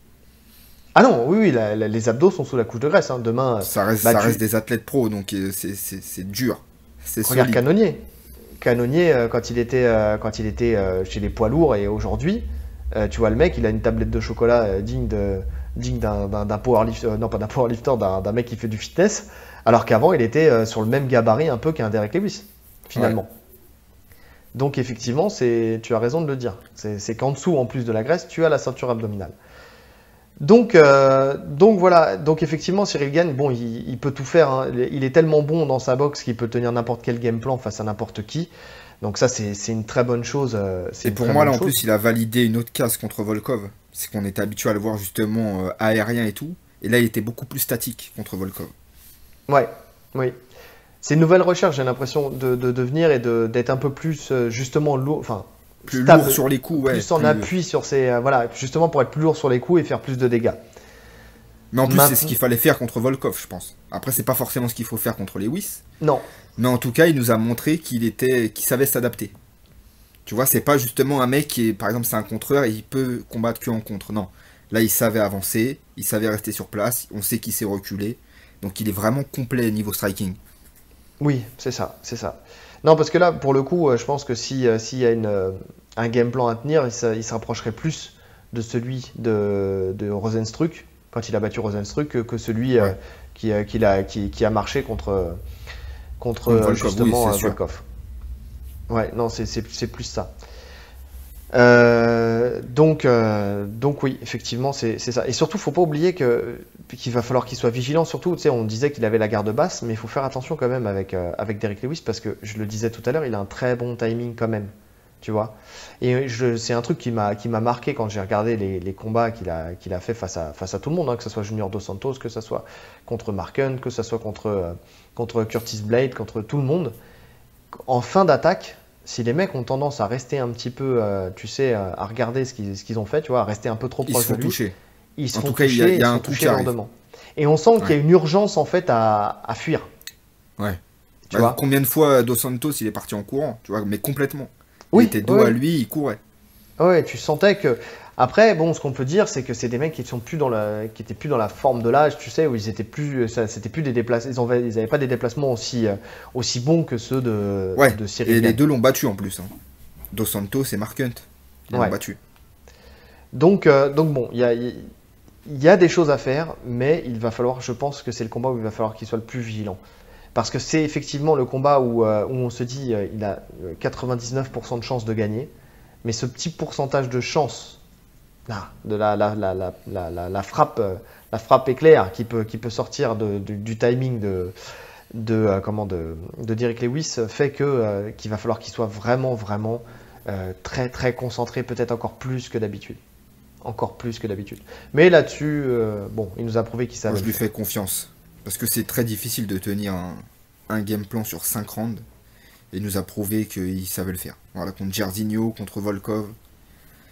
[SPEAKER 1] Ah non, oui, oui, les abdos sont sous la couche de graisse. Hein. Demain,
[SPEAKER 2] ça reste, bah, ça reste des athlètes pro, donc c'est dur.
[SPEAKER 1] Regarde Canonnier. Canonnier, quand il était, quand il était chez les poids lourds et aujourd'hui, tu vois le mec, il a une tablette de chocolat digne de digne d'un powerlifter, euh, non pas d'un powerlifter, d'un mec qui fait du fitness, alors qu'avant il était euh, sur le même gabarit un peu qu'un Derek Lewis, finalement. Donc effectivement, tu as raison de le dire. C'est qu'en dessous, en plus de la graisse, tu as la ceinture abdominale. Donc, euh, donc voilà, donc effectivement, Cyril Gann, bon, il, peut tout faire. Hein. Il est tellement bon dans sa boxe qu'il peut tenir n'importe quel game plan face à n'importe qui. Donc ça, c'est une très bonne chose. c'est
[SPEAKER 2] Et pour moi, là, en plus, il a validé une autre case contre Volkov. C'est qu'on était habitué à le voir justement euh, aérien et tout. Et là, il était beaucoup plus statique contre Volkov.
[SPEAKER 1] Ouais, oui. C'est une nouvelle recherche, j'ai l'impression, de, de devenir et d'être un peu plus euh, justement lourd, enfin,
[SPEAKER 2] Plus
[SPEAKER 1] stable,
[SPEAKER 2] lourd sur les coups, ouais.
[SPEAKER 1] plus en
[SPEAKER 2] plus-
[SPEAKER 1] appui sur ses. euh, voilà, justement pour être plus lourd sur les coups et faire plus de dégâts.
[SPEAKER 2] Mais en plus,
[SPEAKER 1] Maintenant-
[SPEAKER 2] c'est ce qu'il fallait faire contre Volkov, je pense. Après, c'est pas forcément ce qu'il faut faire contre Lewis.
[SPEAKER 1] Non,
[SPEAKER 2] Mais en tout cas, il nous a montré qu'il était, qu'il savait s'adapter. Tu vois, c'est pas justement un mec qui est, par exemple, c'est un contreur et il peut combattre que en contre. Non. Là, il savait avancer, il savait rester sur place, on sait qu'il s'est reculé. Donc, il est vraiment complet niveau striking.
[SPEAKER 1] oui, c'est ça, c'est ça. Non, parce que là, pour le coup, euh, je pense que si, euh, s'il y a une, euh, un game plan à tenir, il, se- il se rapprocherait plus de celui de, de Rosenstruck, quand il a battu Rosenstruck, que, que celui euh, qui, a, qui, qui a marché contre, contre
[SPEAKER 2] Contre Volkov,
[SPEAKER 1] justement
[SPEAKER 2] oui.
[SPEAKER 1] Volkov. Ouais, non, c'est, plus ça. Euh, donc, euh, donc oui, effectivement, c'est ça. Et surtout, faut pas oublier que qu'il va falloir qu'il soit vigilant. Surtout, tu sais, on disait qu'il avait la garde basse, mais il faut faire attention quand même avec euh, avec Derek Lewis parce que je le disais tout à l'heure, il a un très bon timing quand même, tu vois. Et c'est un truc qui m'a qui m'a marqué quand j'ai regardé les, les combats qu'il a qu'il a fait face à face à tout le monde, hein, que ce soit Junior Dos Santos, que ce soit contre Marken, que ce soit contre contre Curtis Blade, contre tout le monde. En fin d'attaque, si les mecs ont tendance à rester un petit peu, euh, tu sais, euh, à regarder ce qu'ils ont fait, tu vois, à rester un peu trop proche de lui,
[SPEAKER 2] toucher.
[SPEAKER 1] ils se
[SPEAKER 2] En
[SPEAKER 1] font
[SPEAKER 2] tout cas, il y a-
[SPEAKER 1] toucher,
[SPEAKER 2] il y a
[SPEAKER 1] ils
[SPEAKER 2] un arrive.
[SPEAKER 1] lourdement. Et on sent qu'il y a une urgence en fait à, à fuir.
[SPEAKER 2] Ouais.
[SPEAKER 1] Tu
[SPEAKER 2] Bah,
[SPEAKER 1] vois
[SPEAKER 2] combien de fois Dos Santos il est parti en courant, tu vois, mais complètement.
[SPEAKER 1] Oui,
[SPEAKER 2] il était dos
[SPEAKER 1] ouais.
[SPEAKER 2] à lui, il courait.
[SPEAKER 1] Ouais, tu sentais que. Après, bon, ce qu'on peut dire, c'est que c'est des mecs qui sont plus dans la, qui étaient plus dans la forme de l'âge, tu sais, où ils étaient plus, ça, c'était plus des déplacements, ils avaient, ils avaient pas des déplacements aussi, euh, aussi bons que ceux de,
[SPEAKER 2] Ouais.
[SPEAKER 1] de
[SPEAKER 2] Et
[SPEAKER 1] Cyril.
[SPEAKER 2] les
[SPEAKER 1] Gann.
[SPEAKER 2] deux l'ont battu en plus. hein. Dos Santos et Mark Hunt. L'ont
[SPEAKER 1] Ouais.
[SPEAKER 2] battu.
[SPEAKER 1] Donc, euh, donc bon, il y a, il y a des choses à faire, mais il va falloir, je pense que c'est le combat où il va falloir qu'il soit le plus vigilant. Parce que c'est effectivement le combat où, euh, où on se dit euh, il a euh, 99% de chances de gagner, mais ce petit pourcentage de chance, la, frappe, la frappe éclair qui peut, sortir du- timing de, de, euh, Lewis fait que, euh, qu'il va falloir qu'il soit vraiment, vraiment euh, très, très concentré, peut-être encore plus que d'habitude encore plus que d'habitude. Mais là-dessus, bon, il nous a prouvé qu'il savait.
[SPEAKER 2] je lui fais confiance. Parce que c'est très difficile de tenir un, game plan sur 5 rounds. Et il nous a prouvé qu'il savait le faire. Voilà, contre Jairzinho, contre Volkov,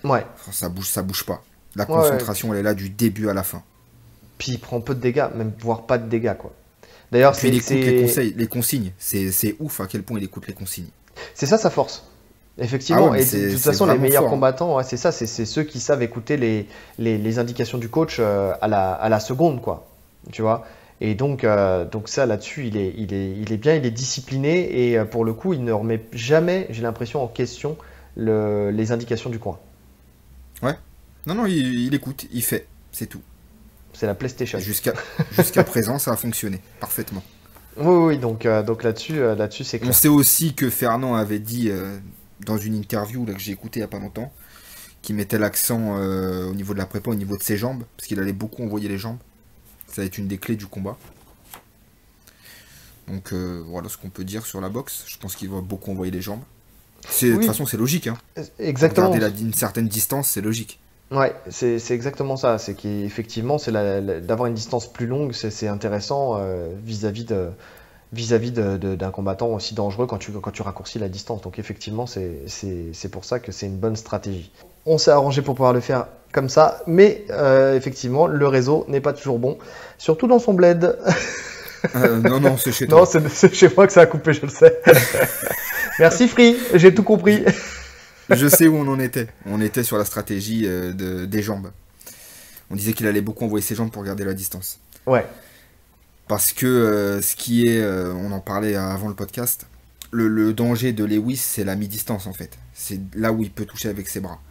[SPEAKER 1] Ouais.
[SPEAKER 2] ça bouge, ça bouge pas. La
[SPEAKER 1] Ouais,
[SPEAKER 2] concentration, elle est là du début à la fin.
[SPEAKER 1] Puis il prend peu de dégâts, même voire pas de dégâts, quoi. D'ailleurs,
[SPEAKER 2] Puis il
[SPEAKER 1] c'est
[SPEAKER 2] écoute les
[SPEAKER 1] c'est-
[SPEAKER 2] conseils, les consignes. C'est c'est ouf à quel point il écoute les consignes.
[SPEAKER 1] c'est ça sa force. Effectivement,
[SPEAKER 2] Ah ouais,
[SPEAKER 1] et de,
[SPEAKER 2] c'est-
[SPEAKER 1] toute
[SPEAKER 2] c'est
[SPEAKER 1] façon, les meilleurs
[SPEAKER 2] fort, hein.
[SPEAKER 1] combattants, c'est ça, c'est c'est ceux qui savent écouter les, les, les indications du coach euh, à, la, à la seconde, quoi. Tu vois? Et donc, euh, donc ça, là-dessus, il est, il, est, il est bien, il est discipliné, et euh, pour le coup, il ne remet jamais, j'ai l'impression, en question le, les indications du coin.
[SPEAKER 2] Non, non, il, il écoute, il fait. C'est tout.
[SPEAKER 1] C'est la PlayStation.
[SPEAKER 2] Jusqu'à présent, ça a fonctionné parfaitement.
[SPEAKER 1] Oui, oui, donc, euh, donc là-dessus, euh, là-dessus, c'est
[SPEAKER 2] On
[SPEAKER 1] clair.
[SPEAKER 2] sait aussi que Fernand avait dit euh, dans une interview là, que j'ai écouté il n'y a pas longtemps qu'il mettait l'accent au niveau de la prépa, au niveau de ses jambes, parce qu'il allait beaucoup envoyer les jambes. Ça va être une des clés du combat. Donc voilà ce qu'on peut dire sur la boxe. Je pense qu'il va beaucoup envoyer les jambes. De
[SPEAKER 1] Oui.
[SPEAKER 2] toute façon, c'est logique. Hein.
[SPEAKER 1] Exactement.
[SPEAKER 2] Garder la, une certaine distance, c'est logique.
[SPEAKER 1] Ouais, c'est c'est exactement ça. C'est qu'effectivement, c'est d'avoir une distance plus longue, c'est c'est intéressant euh, vis-à-vis de vis-à-vis de- d'un combattant aussi dangereux quand tu quand tu raccourcis la distance. Donc effectivement, c'est c'est c'est pour ça que c'est une bonne stratégie. On s'est arrangé pour pouvoir le faire comme ça, mais euh, effectivement, le réseau n'est pas toujours bon, surtout dans son bled.
[SPEAKER 2] Euh, non, non, c'est chez toi.
[SPEAKER 1] Non, c'est c'est chez moi que ça a coupé, je le sais. Merci Free, j'ai tout compris.
[SPEAKER 2] Je sais où on en était. On était sur la stratégie euh, de, des jambes. On disait qu'il allait beaucoup envoyer ses jambes pour garder la distance.
[SPEAKER 1] Ouais,
[SPEAKER 2] Parce que euh, ce qui est, euh, on en parlait avant le podcast, le, le danger de Lewis, c'est la mi-distance en fait. C'est là où il peut toucher avec ses bras.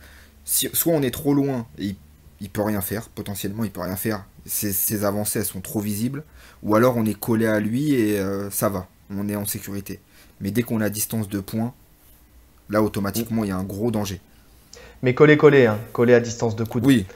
[SPEAKER 2] Si, soit on est trop loin et il, il peut rien faire, potentiellement il peut rien faire. Ses, ses avancées elles sont trop visibles. Ou alors on est collé à lui et euh, ça va, on est en sécurité. Mais dès qu'on a distance de points, là automatiquement il y a un gros danger.
[SPEAKER 1] mais collé collé, hein, à distance de coude.
[SPEAKER 2] Oui,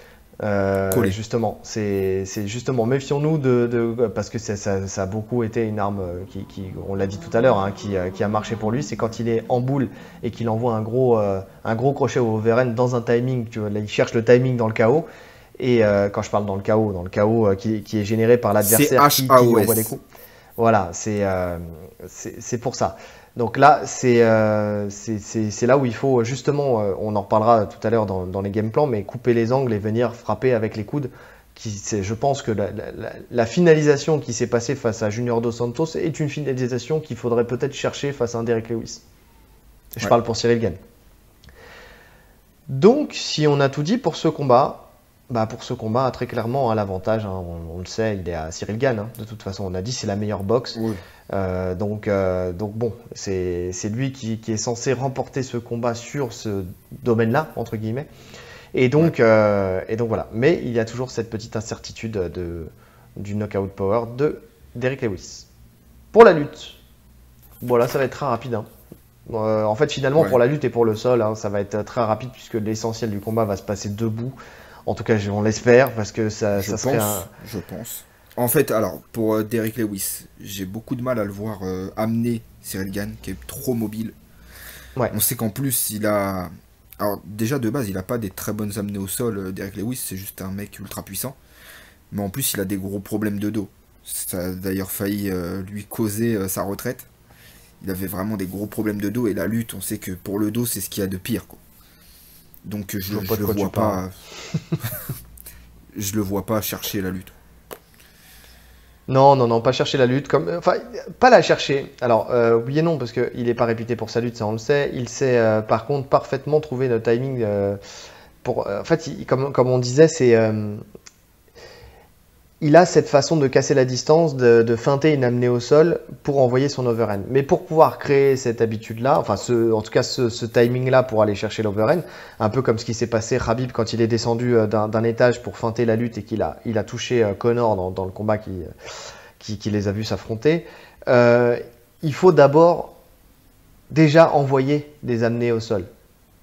[SPEAKER 1] Euh, justement, c'est justement, méfions-nous de, de, parce que ça, ça, a beaucoup été une arme euh, qui, qui on l'a dit tout à l'heure, hein, qui, euh, qui, a marché pour lui. C'est quand il est en boule et qu'il envoie un gros, un gros crochet au Veren dans un timing. Tu vois, il cherche le timing dans le chaos. Et quand je parle dans le chaos, dans le chaos qui, qui, est généré par l'adversaire qui envoie des coups. Voilà, c'est c'est pour ça. Donc là, euh, c'est là où il faut justement, euh, on en reparlera tout à l'heure dans, les game plans, mais couper les angles et venir frapper avec les coudes. Qui, je pense que la, finalisation qui s'est passée face à Junior Dos Santos est une finalisation qu'il faudrait peut-être chercher face à un Derek Lewis. Je parle pour Cyril Gann. Donc, si on a tout dit pour ce combat, bah pour ce combat, très clairement, à l'avantage, hein, on, le sait, il est à Cyril Gann. Hein. de toute façon, on a dit c'est la meilleure boxe. Euh, donc, euh, donc bon, c'est lui qui, est censé remporter ce combat sur ce domaine-là, entre guillemets. Et donc, euh, et donc voilà. Mais il y a toujours cette petite incertitude de, du knockout power de Derek Lewis. Pour la lutte, voilà, ça va être très rapide. Hein. en fait, finalement, pour la lutte et pour le sol, ça va être très rapide puisque l'essentiel du combat va se passer debout. En tout cas, on l'espère parce que ça,
[SPEAKER 2] je
[SPEAKER 1] serait
[SPEAKER 2] un... Je pense. En fait, alors, pour euh, Derek Lewis, j'ai beaucoup de mal à le voir euh, amener Cyril Gann, qui est trop mobile. Ouais. On sait qu'en plus, il a. Alors, déjà, de base, il n'a pas des très bonnes amenées au sol, euh, Derek Lewis, c'est juste un mec ultra puissant. Mais en plus, il a des gros problèmes de dos. Ça a d'ailleurs failli lui causer sa retraite. Il avait vraiment des gros problèmes de dos, et la lutte, on sait que pour le dos, c'est ce qu'il y a de pire, quoi. Donc je, je, le vois pas. je le vois pas chercher la lutte.
[SPEAKER 1] Non, non, non, pas chercher la lutte. Comme, enfin, pas la chercher. Alors, euh, oui et non, parce qu'il n'est pas réputé pour sa lutte, ça on le sait. Il sait euh, par contre parfaitement trouver le timing. Euh, pour, en fait, comme, comme, on disait, c'est il a cette façon de casser la distance, de, feinter une amenée au sol pour envoyer son overhand. Mais pour pouvoir créer cette habitude-là, enfin en tout cas ce, timing-là pour aller chercher l'overhand, un peu comme ce qui s'est passé Rabib quand il est descendu euh, d'un étage pour feinter la lutte et qu'il a, touché euh, Connor dans, le combat qui, qui, les a vus s'affronter, euh, il faut d'abord déjà envoyer des amenées au sol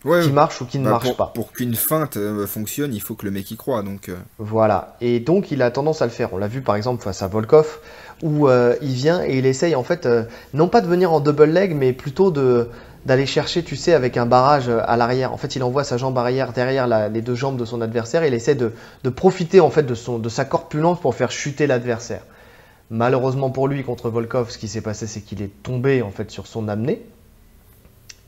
[SPEAKER 1] qui marche ou qui ne bah, marche pas.
[SPEAKER 2] Pour qu'une feinte euh, fonctionne, il faut que le mec y croit. Donc, euh.
[SPEAKER 1] Voilà. Et donc, il a tendance à le faire. On l'a vu par exemple face à Volkov, où euh, il vient et il essaye en fait, non pas de venir en double leg, mais plutôt de d'aller chercher, tu sais, avec un barrage à l'arrière. En fait, il envoie sa jambe arrière derrière les deux jambes de son adversaire et il essaie de, de profiter en fait de, son, de sa corpulence pour faire chuter l'adversaire. Malheureusement pour lui, contre Volkov, ce qui s'est passé, c'est qu'il est tombé en fait sur son amenée.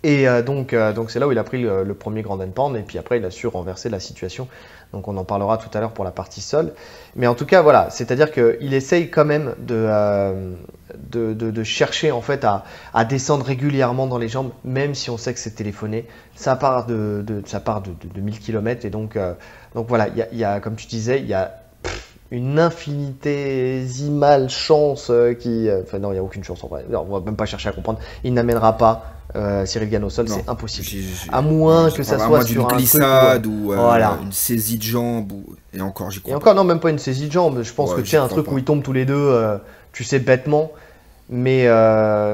[SPEAKER 1] Et euh, donc, euh, donc c'est là où il a pris le, premier grand endpoint, et puis après il a su renverser la situation. Donc on en parlera tout à l'heure pour la partie sol. Mais en tout cas, voilà, c'est-à-dire qu'il essaye quand même de, euh, de, de, chercher en fait à, à, descendre régulièrement dans les jambes, même si on sait que c'est téléphoné. Ça part de, ça part de, de, 1000 km, et donc, donc voilà, il y a, comme tu disais, il y a une infinitésimale chance qui. Enfin, non, il n'y a aucune chance en vrai. on va même pas chercher à comprendre. Il n'amènera pas euh, Cyril Gann au sol, c'est impossible. À moins que ça soit sur
[SPEAKER 2] une glissade ou euh, une saisie de jambe ou... et encore j'y crois.
[SPEAKER 1] Et encore non même pas une saisie de jambe. Je pense que tu sais un truc où ils tombent tous les deux, euh, tu sais bêtement. Mais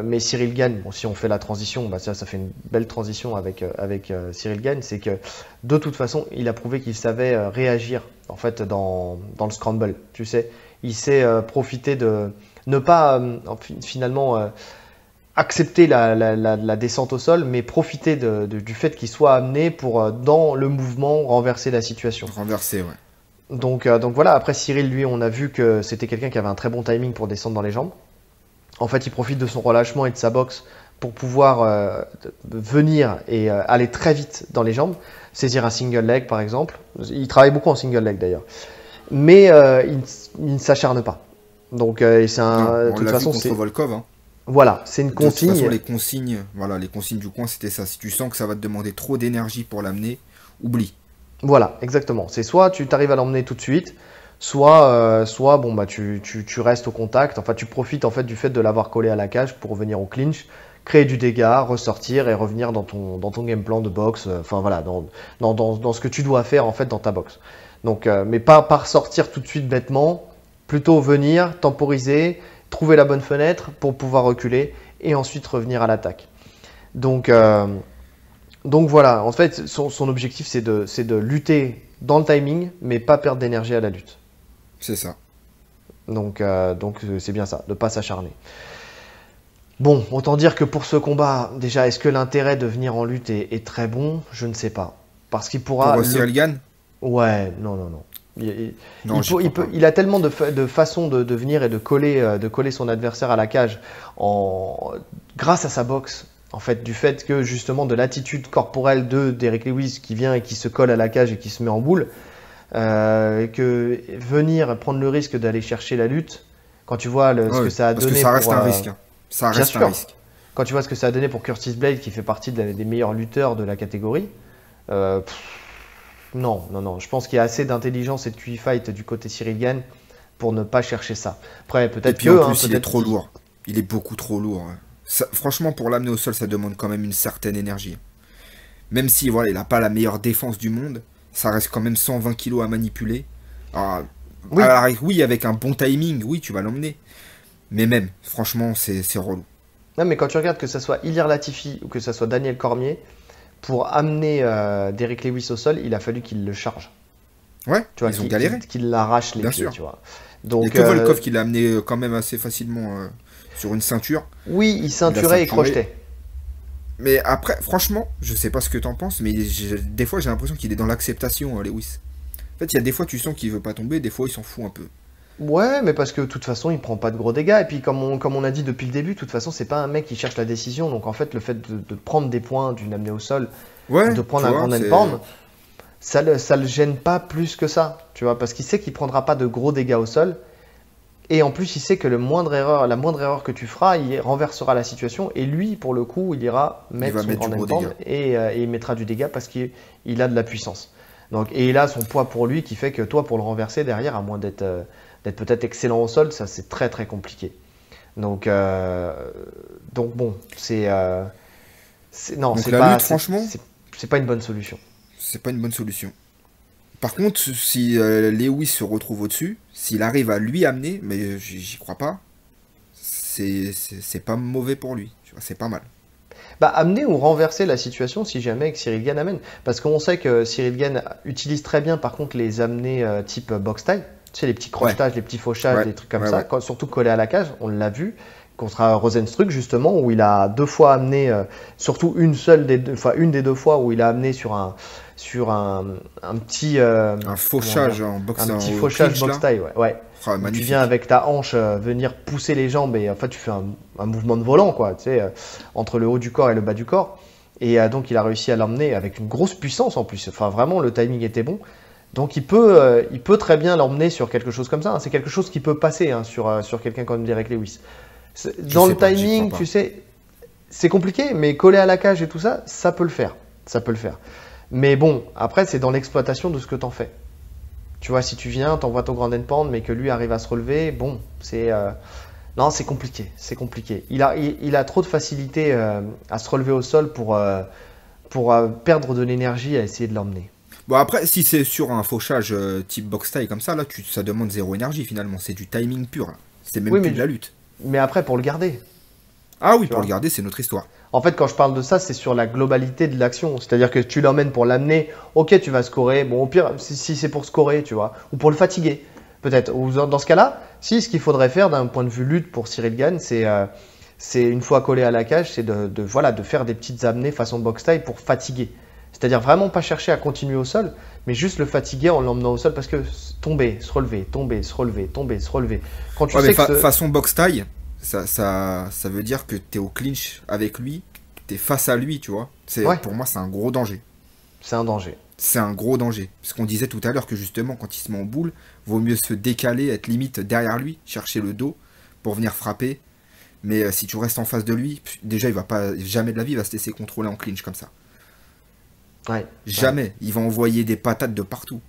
[SPEAKER 1] mais Cyril Gann, bon, si on fait la transition, bah ça, ça fait une belle transition avec avec Cyril Gann, c'est que de toute façon il a prouvé qu'il savait réagir en fait dans, dans le scramble. Tu sais, il sait profiter de ne pas finalement accepter la, descente au sol, mais profiter du fait qu'il soit amené pour, euh, dans le mouvement, renverser la situation.
[SPEAKER 2] Renverser, ouais.
[SPEAKER 1] Donc, euh, donc voilà, après Cyril, lui, on a vu que c'était quelqu'un qui avait un très bon timing pour descendre dans les jambes. En fait, il profite de son relâchement et de sa boxe pour pouvoir euh, venir et aller très vite dans les jambes, saisir un single leg par exemple. Il travaille beaucoup en single leg d'ailleurs. Mais il, ne s'acharne pas. Donc c'est un.
[SPEAKER 2] de toute façon, c'est. Volkov. Hein.
[SPEAKER 1] Voilà, c'est une consigne. De toute
[SPEAKER 2] façon, les consignes, voilà, les consignes du coin, c'était ça. Si tu sens que ça va te demander trop d'énergie pour l'amener, oublie.
[SPEAKER 1] Voilà, exactement. C'est soit tu t'arrives à l'emmener tout de suite, soit, euh, soit bon bah tu, tu, tu, restes au contact. Enfin, tu profites en fait du fait de l'avoir collé à la cage pour revenir au clinch, créer du dégât, ressortir et revenir dans ton dans ton game plan de boxe. Euh, enfin voilà, dans, dans, dans, dans, ce que tu dois faire en fait dans ta boxe. Donc, euh, mais pas par sortir tout de suite bêtement. Plutôt venir, temporiser, trouver la bonne fenêtre pour pouvoir reculer et ensuite revenir à l'attaque. Donc, donc voilà, en fait, son, objectif c'est de, de, lutter dans le timing, mais pas perdre d'énergie à la lutte.
[SPEAKER 2] C'est ça.
[SPEAKER 1] Donc, euh, donc euh, c'est bien ça, de pas s'acharner. Bon, autant dire que pour ce combat, déjà, est-ce que l'intérêt de venir en lutte est, très bon? Je ne sais pas. Parce qu'il pourra.
[SPEAKER 2] Pour le...
[SPEAKER 1] Ouais, non, non, non. Il, peut, il, a tellement de, de façons de, de, venir et de coller, euh, de coller son adversaire à la cage en, grâce à sa boxe. En fait, du fait que justement de l'attitude corporelle de Derek Lewis qui vient et qui se colle à la cage et qui se met en boule, euh, que venir prendre le risque d'aller chercher la lutte, quand tu vois ce que ça a donné.
[SPEAKER 2] ça reste un euh, risque. Hein. Ça reste un risque.
[SPEAKER 1] Quand tu vois ce que ça a donné pour Curtis Blade, qui fait partie des meilleurs lutteurs de la catégorie, euh, non, non, non. Je pense qu'il y a assez d'intelligence et de QI fight du côté Cyril Gann pour ne pas chercher ça. Après, peut-être que.
[SPEAKER 2] En plus, hein, il est trop lourd. Il est beaucoup trop lourd. Hein. franchement, pour l'amener au sol, ça demande quand même une certaine énergie. Même si voilà, il n'a pas la meilleure défense du monde, ça reste quand même 120 kilos à manipuler. oui. oui, avec un bon timing, oui, tu vas l'emmener. Mais même, franchement, c'est relou.
[SPEAKER 1] Non, mais quand tu regardes que ce soit Ilir Latifi ou que ce soit Daniel Cormier, pour amener euh, Derek Lewis au sol, il a fallu qu'il le charge.
[SPEAKER 2] Ouais, tu vois, ils ont galéré.
[SPEAKER 1] Qu'il l'arrache les
[SPEAKER 2] Bien
[SPEAKER 1] pieds,
[SPEAKER 2] sûr.
[SPEAKER 1] tu vois.
[SPEAKER 2] Donc, que Volkov euh, qui l'a amené euh, quand même assez facilement sur une ceinture.
[SPEAKER 1] Oui, il ceinturait et crochetait.
[SPEAKER 2] Mais après, franchement, je sais pas ce que t'en penses, mais des fois j'ai l'impression qu'il est dans l'acceptation, Lewis. En fait, il y a des fois tu sens qu'il veut pas tomber, des fois il s'en fout un peu.
[SPEAKER 1] Ouais, mais parce que de toute façon, il prend pas de gros dégâts. Et puis, comme on, comme on a dit depuis le début, de toute façon, c'est pas un mec qui cherche la décision. Donc, en fait, le fait de, prendre des points, d'une amener au sol, de prendre un grand endpoint, ça le, ça le gêne pas plus que ça. Tu vois, parce qu'il sait qu'il prendra pas de gros dégâts au sol. Et en plus, il sait que le moindre erreur, la moindre erreur que tu feras, il renversera la situation. Et lui, pour le coup, il ira mettre son grand endpoint et, euh, et, il mettra du dégât parce qu'il a de la puissance. Donc, et il a son poids pour lui qui fait que toi, pour le renverser derrière, à moins d'être. Euh, peut-être excellent au sol, ça c'est très très compliqué. Donc, euh, donc bon, c'est. Euh, non, c'est pas. franchement. C'est pas une bonne solution.
[SPEAKER 2] C'est pas une bonne solution. Par contre, si euh, Lewis se retrouve au-dessus, s'il arrive à lui amener, mais j'y crois pas, c'est pas mauvais pour lui. C'est pas mal.
[SPEAKER 1] Bah, amener ou renverser la situation si jamais que Cyril Gann amène. Parce qu'on sait que Cyril Gann utilise très bien par contre les amener type box style. Tu sais, les petits crochetages, les petits fauchages, des trucs comme ça, surtout collés à la cage, on l'a vu contre Rosenstruck justement où il a deux fois amené euh, surtout une seule des deux enfin une des deux fois où il a amené sur un sur un, un petit
[SPEAKER 2] euh, un fauchage en boxe
[SPEAKER 1] un petit fauchage box style ouais, ouais.
[SPEAKER 2] Ah,
[SPEAKER 1] tu viens avec ta hanche euh, venir pousser les jambes et en fait tu fais un, un mouvement de volant quoi tu sais entre le haut du corps et le bas du corps et donc il a réussi à l'emmener avec une grosse puissance en plus enfin vraiment le timing était bon donc il peut, euh, il peut très bien l'emmener sur quelque chose comme ça. Hein. C'est quelque chose qui peut passer hein, sur, euh, sur quelqu'un comme Derek Lewis. Dans le timing, tu sais, c'est compliqué, mais coller à la cage et tout ça, ça peut le faire. Ça peut le faire. Mais bon, après, c'est dans l'exploitation de ce que tu en fais. Tu vois, si tu viens, t'envoies ton grand endpoint, mais que lui arrive à se relever, bon, c'est. Euh, non, c'est compliqué. C'est compliqué. Il a, il, a trop de facilité à se relever au sol pour, pour perdre de l'énergie à essayer de l'emmener.
[SPEAKER 2] Bon, après, si c'est sur un fauchage euh, type box style comme ça, là, tu, ça demande zéro énergie finalement. C'est du timing pur. C'est même plus de la lutte.
[SPEAKER 1] Mais après, pour le garder.
[SPEAKER 2] Ah oui, pour le garder, c'est notre histoire.
[SPEAKER 1] En fait, quand je parle de ça, c'est sur la globalité de l'action. C'est-à-dire que tu l'emmènes pour l'amener. Ok, tu vas scorer. Bon, au pire, si, c'est pour scorer, tu vois, ou pour le fatiguer, peut-être. Ou dans ce cas-là, si ce qu'il faudrait faire d'un point de vue lutte pour Cyril Gann, c'est euh, c'est une fois collé à la cage, c'est de, de, voilà, de faire des petites amenées façon box style pour fatiguer. C'est-à-dire vraiment pas chercher à continuer au sol, mais juste le fatiguer en l'emmenant au sol parce que tomber, se relever, tomber, se relever, tomber, se relever.
[SPEAKER 2] Quand tu sais que façon box taille, ça, ça, ça veut dire que tu es au clinch avec lui, tu es face à lui, tu vois. C'est Pour moi, c'est un gros danger.
[SPEAKER 1] C'est un danger.
[SPEAKER 2] C'est un gros danger. Parce qu'on disait tout à l'heure que justement, quand il se met en boule, vaut mieux se décaler, être limite derrière lui, chercher le dos pour venir frapper. Mais euh, si tu restes en face de lui, déjà, il va pas jamais de la vie, il va se laisser contrôler en clinch comme ça. Jamais. Il va envoyer des patates de partout.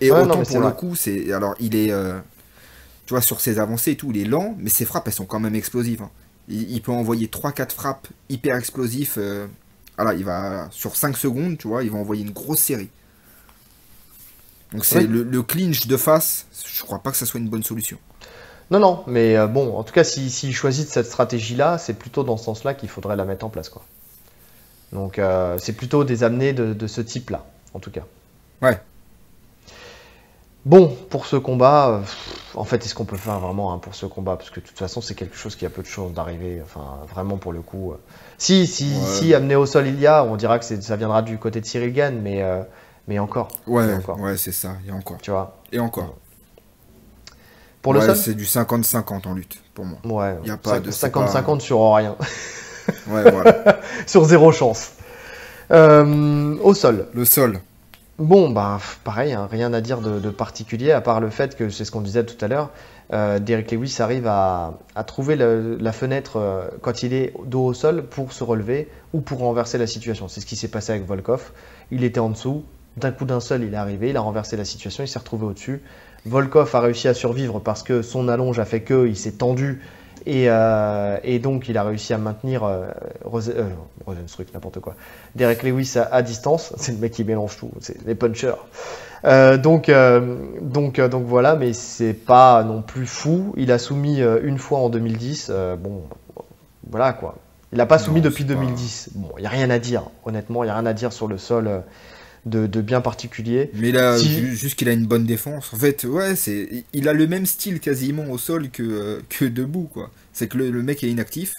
[SPEAKER 2] Et autant pour le coup, c'est. Alors, il est. Euh, tu vois, sur ses avancées et tout, il est lent, mais ses frappes, elles sont quand même explosives. Hein. Il, peut envoyer 3-4 frappes hyper explosives. Euh, voilà, il va. Sur 5 secondes, tu vois, il va envoyer une grosse série. Donc, c'est le, clinch de face, je crois pas que ça soit une bonne solution.
[SPEAKER 1] Non, non, mais euh, bon, en tout cas, s'il si, choisit cette stratégie-là, c'est plutôt dans ce sens-là qu'il faudrait la mettre en place, quoi. Donc euh, c'est plutôt des amenés de, ce type-là, en tout cas.
[SPEAKER 2] Ouais,
[SPEAKER 1] Bon, pour ce combat, euh, en fait, est-ce qu'on peut faire vraiment hein, pour ce combat? Parce que de toute façon, c'est quelque chose qui a peu de chances d'arriver. Enfin, vraiment pour le coup. Euh. Si, si, si amené au sol il y a, on dira que ça viendra du côté de Cyril Gann, mais, euh, mais encore.
[SPEAKER 2] Ouais,
[SPEAKER 1] encore.
[SPEAKER 2] ouais, c'est ça, il y a encore.
[SPEAKER 1] Tu vois?
[SPEAKER 2] Et encore.
[SPEAKER 1] Pour le sol?
[SPEAKER 2] C'est du 50-50 en lutte, pour moi.
[SPEAKER 1] Ouais,
[SPEAKER 2] il y a pas de
[SPEAKER 1] 50-50 sur rien.
[SPEAKER 2] ouais, voilà.
[SPEAKER 1] sur zéro chance. au sol.
[SPEAKER 2] Le sol.
[SPEAKER 1] Bon, bah pareil, hein, rien à dire de, particulier, à part le fait que, c'est ce qu'on disait tout à l'heure, euh, Derek Lewis arrive à, trouver la fenêtre euh, quand il est dos au sol pour se relever ou pour renverser la situation. C'est ce qui s'est passé avec Volkov. Il était en dessous, d'un coup d'un seul, il est arrivé, il a renversé la situation, il s'est retrouvé au-dessus. Volkov a réussi à survivre parce que son allonge a fait que il s'est tendu euh, et, donc, il a réussi à maintenir euh, euh n'importe quoi. Derek Lewis à, distance. C'est le mec qui mélange tout. C'est les punchers. Euh, donc, donc, donc voilà, mais c'est pas non plus fou. Il a soumis une fois en 2010. bon, voilà quoi. Il n'a pas soumis depuis 2010. Bon, il n'y a rien à dire. Honnêtement, il n'y a rien à dire sur le sol de, bien particulier.
[SPEAKER 2] Mais là, juste qu'il a une bonne défense. En fait, ouais, c'est, il a le même style quasiment au sol que, euh, que debout, quoi. C'est que le, mec est inactif.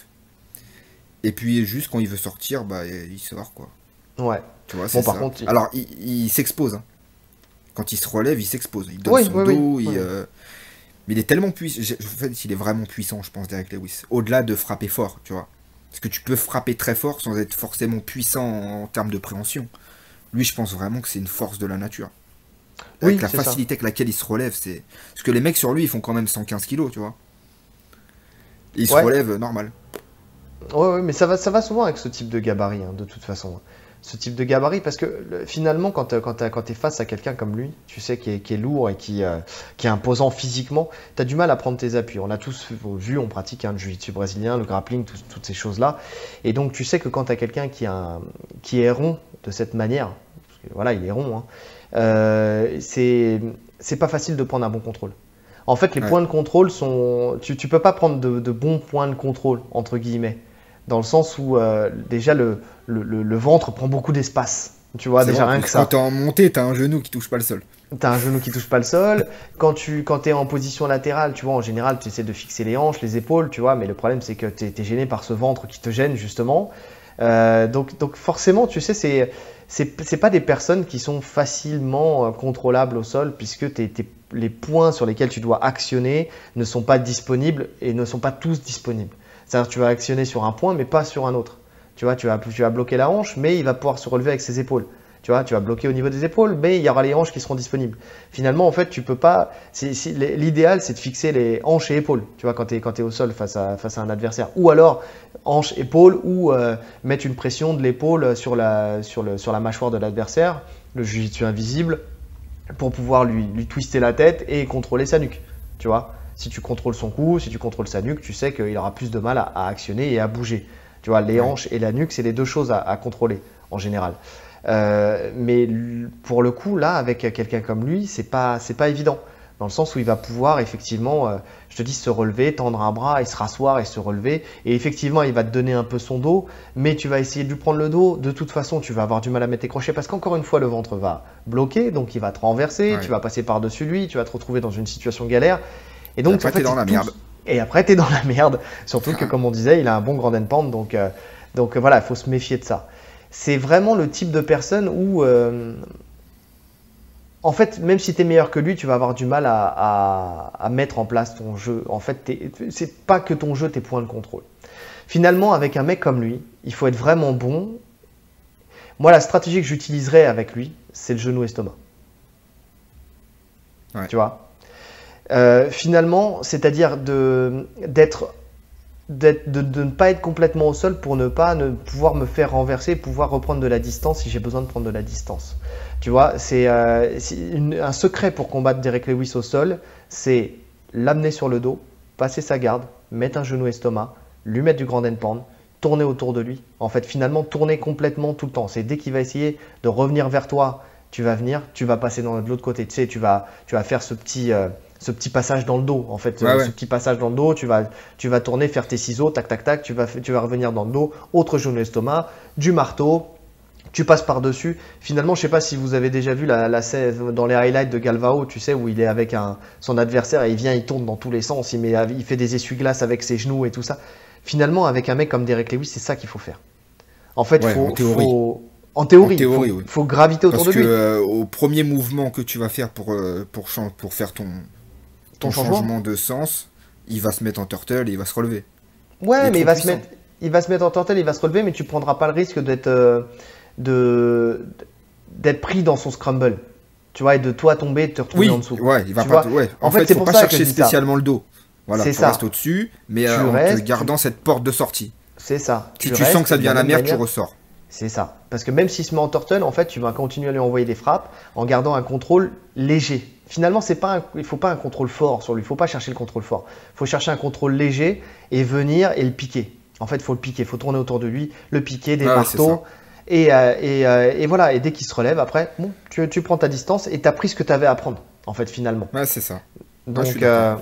[SPEAKER 2] Et puis, juste quand il veut sortir, bah, il sort, quoi.
[SPEAKER 1] Ouais.
[SPEAKER 2] Tu vois, c'est ça. Contre, Alors, il, s'expose. Hein. Quand il se relève, il s'expose. Il donne son dos. Euh, mais il est tellement puissant. En fait, il est vraiment puissant, je pense, Derek Lewis. Au-delà de frapper fort, tu vois. Parce que tu peux frapper très fort sans être forcément puissant en termes de préhension. Lui, je pense vraiment que c'est une force de la nature. Avec la facilité avec laquelle il se relève, c'est. Parce que les mecs sur lui, ils font quand même 115 kilos, tu vois. il se relève normal.
[SPEAKER 1] Ouais, ouais, mais ça va, ça va souvent avec ce type de gabarit, hein, de toute façon. Ce type de gabarit, parce que finalement, quand, quand tu es face à quelqu'un comme lui, tu sais, qui est, lourd et qui, euh, qui est imposant physiquement, tu as du mal à prendre tes appuis. On a tous vu, on pratique hein, le jiu-jitsu brésilien, le grappling, toutes ces choses-là. Et donc, tu sais que quand tu as quelqu'un qui, qui est rond de cette manière, voilà, il est rond. Hein. Euh, c'est pas facile de prendre un bon contrôle. En fait, les points de contrôle sont. Tu, tu peux pas prendre de, bons points de contrôle, entre guillemets. Dans le sens où, euh, déjà, le, le, ventre prend beaucoup d'espace. Tu vois, déjà rien que ça.
[SPEAKER 2] Quand t'es en montée, t'as un genou qui touche pas le sol.
[SPEAKER 1] T'as un genou qui touche pas le sol. Quand tu quand es en position latérale, tu vois, en général, tu essaies de fixer les hanches, les épaules, tu vois, mais le problème, c'est que tu es, gêné par ce ventre qui te gêne, justement. Euh, donc, donc, forcément, tu sais, c'est c'est pas des personnes qui sont facilement euh, contrôlables au sol puisque les points sur lesquels tu dois actionner ne sont pas disponibles et ne sont pas tous disponibles. C'est-à-dire tu vas actionner sur un point mais pas sur un autre. Tu vas, tu vas bloquer la hanche mais il va pouvoir se relever avec ses épaules. Tu vois, tu vas bloquer au niveau des épaules, mais il y aura les hanches qui seront disponibles. Finalement, en fait, tu peux pas. L'idéal, c'est de fixer les hanches et épaules. Tu vois, quand tu es, es, au sol face à, face à un adversaire. Ou alors hanches, épaules, ou euh, mettre une pression de l'épaule sur la, sur, le, sur la mâchoire de l'adversaire, le jujitsu invisible, pour pouvoir lui, lui twister la tête et contrôler sa nuque. Tu vois, si tu contrôles son cou, si tu contrôles sa nuque, tu sais qu'il aura plus de mal à, actionner et à bouger. Tu vois, les hanches et la nuque, c'est les deux choses à, à contrôler en général. Euh, mais pour le coup, là, avec quelqu'un comme lui, c'est pas, c'est pas évident. Dans le sens où il va pouvoir effectivement, euh, je te dis, se relever, tendre un bras et se rasseoir et se relever. Et effectivement, il va te donner un peu son dos, mais tu vas essayer de lui prendre le dos. De toute façon, tu vas avoir du mal à mettre tes crochets parce qu'encore une fois, le ventre va bloquer, donc il va te renverser, tu vas passer par-dessus lui, tu vas te retrouver dans une situation galère.
[SPEAKER 2] Et donc, et après, dans la merde.
[SPEAKER 1] Et après, t'es dans la merde. Surtout que, comme on disait, il a un bon grand endpoint, donc, euh, donc voilà, il faut se méfier de ça c'est vraiment le type de personne où, euh, en fait, même si tu es meilleur que lui, tu vas avoir du mal à, mettre en place ton jeu. En fait, c'est pas que ton jeu, tes points de contrôle. Finalement, avec un mec comme lui, il faut être vraiment bon. Moi, la stratégie que j'utiliserais avec lui, c'est le genou estomac. Tu vois? Euh, Finalement, c'est-à-dire d'être de, ne pas être complètement au sol pour ne pas ne pouvoir me faire renverser, pouvoir reprendre de la distance si j'ai besoin de prendre de la distance. Tu vois, c'est euh, un secret pour combattre Derek Lewis au sol, c'est l'amener sur le dos, passer sa garde, mettre un genou estomac, lui mettre du grand endpoint, tourner autour de lui. En fait, finalement, tourner complètement tout le temps. C'est dès qu'il va essayer de revenir vers toi, tu vas venir, tu vas passer de l'autre côté. Tu sais, tu vas, tu vas faire ce petit, euh, ce petit passage dans le dos. En fait, ce petit passage dans le dos, tu vas, tu vas tourner, faire tes ciseaux, tac, tac, tac, tu vas, tu vas revenir dans le dos, autre genou estomac, du marteau, tu passes par-dessus. Finalement, je sais pas si vous avez déjà vu la, scène dans les highlights de Galvao, tu sais, où il est avec un, son adversaire et il vient, il tourne dans tous les sens, il, met, il fait des essuie-glaces avec ses genoux et tout ça. Finalement, avec un mec comme Derek Lewis, c'est ça qu'il faut faire. En fait, faut, en théorie. il faut, graviter autour
[SPEAKER 2] de
[SPEAKER 1] lui.
[SPEAKER 2] Parce que euh, au premier mouvement que tu vas faire pour, euh, pour, pour faire ton, ton, changement de sens, il va se mettre en turtle et il va se relever.
[SPEAKER 1] Ouais, mais il va se mettre il va se mettre en turtle, il va se relever, mais tu prendras pas le risque d'être euh, de d'être pris dans son scramble. Tu vois, et de toi tomber et de te retrouver en dessous.
[SPEAKER 2] Ouais, il va pas. Ouais. En, fait, c'est pour pas ça chercher spécialement le dos. Voilà, tu restes au-dessus, mais en te gardant cette porte de sortie.
[SPEAKER 1] C'est ça.
[SPEAKER 2] Si tu, sens que ça devient la merde, tu ressors.
[SPEAKER 1] C'est ça. Parce que même s'il se met en turtle, en fait, tu vas continuer à lui envoyer des frappes en gardant un contrôle léger. Finalement, c'est pas il faut pas un contrôle fort sur lui. Il faut pas chercher le contrôle fort. Il faut chercher un contrôle léger et venir et le piquer. En fait, il faut le piquer. Il faut tourner autour de lui, le piquer, des marteaux. Et, euh, euh, et, voilà. Et dès qu'il se relève, après, bon, tu, tu prends ta distance et tu as pris ce que tu avais à prendre, en fait, finalement.
[SPEAKER 2] Ouais, c'est ça.
[SPEAKER 1] Donc, euh,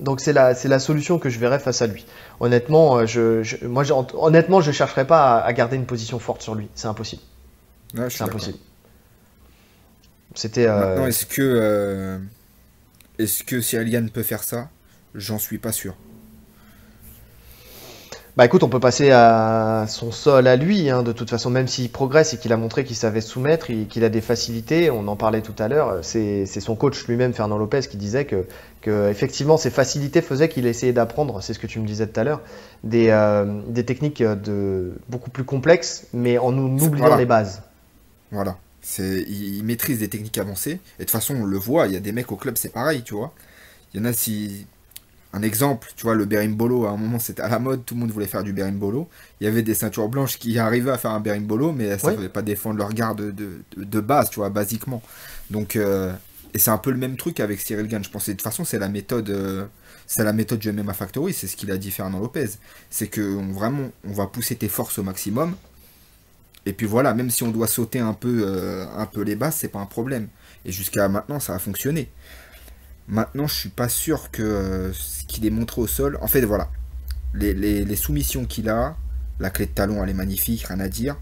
[SPEAKER 1] donc c'est la, c'est la solution que je verrais face à lui. Honnêtement, je, je moi, honnêtement, je chercherai pas à, garder une position forte sur lui. C'est impossible. c'est impossible.
[SPEAKER 2] C'était. Euh... est-ce que euh, est-ce que si peut faire ça J'en suis pas sûr.
[SPEAKER 1] Bah écoute, on peut passer à son sol à lui, hein, de toute façon, même s'il progresse et qu'il a montré qu'il savait soumettre, qu'il a des facilités, on en parlait tout à l'heure, c'est son coach lui-même, Fernand Lopez, qui disait que, que effectivement ses facilités faisaient qu'il essayait d'apprendre, c'est ce que tu me disais tout à l'heure, des, euh, des techniques de, beaucoup plus complexes, mais en nous oubliant les bases.
[SPEAKER 2] Voilà, il, il maîtrise des techniques avancées, et de toute façon on le voit, il y a des mecs au club, c'est pareil, tu vois. Il y en a si un exemple, tu vois, le berimbolo, à un moment c'était à la mode, tout le monde voulait faire du berimbolo. Il y avait des ceintures blanches qui arrivaient à faire un berimbolo, mais elles ne savaient pas défendre leur garde de, base, tu vois, basiquement. Donc, euh, et c'est un peu le même truc avec Cyril Gann, je pense. de toute façon, c'est la méthode, euh, c'est la méthode du MMA Factory, c'est ce qu'il a dit Fernand Lopez. C'est que vraiment, on va pousser tes forces au maximum. Et puis voilà, même si on doit sauter un peu, euh, un peu les bases, c'est pas un problème. Et jusqu'à maintenant, ça a fonctionné. Maintenant, je suis pas sûr que euh, ce qu'il ait montré au sol. En fait, voilà. Les, soumissions qu'il a, la clé de talon, elle est magnifique, rien à dire.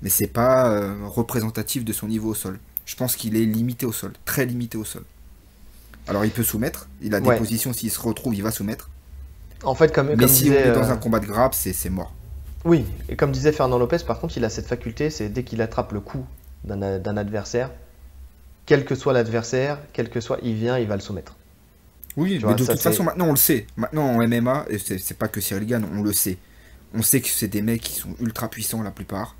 [SPEAKER 2] Mais c'est pas euh, représentatif de son niveau au sol. Je pense qu'il est limité au sol, très limité au sol. Alors, il peut soumettre. Il a des positions, s'il se retrouve, il va soumettre.
[SPEAKER 1] En fait, comme.
[SPEAKER 2] Mais si on est dans un combat de grappe, c'est mort.
[SPEAKER 1] Oui, et comme disait Fernand Lopez, par contre, il a cette faculté, c'est dès qu'il attrape le coup d'un adversaire, quel que soit l'adversaire, quel que soit, il vient, il va le soumettre.
[SPEAKER 2] Oui, mais de toute façon, maintenant on le sait. Maintenant en MMA, et c'est pas que Cyril Gann, on le sait. On sait que c'est des mecs qui sont ultra puissants la plupart.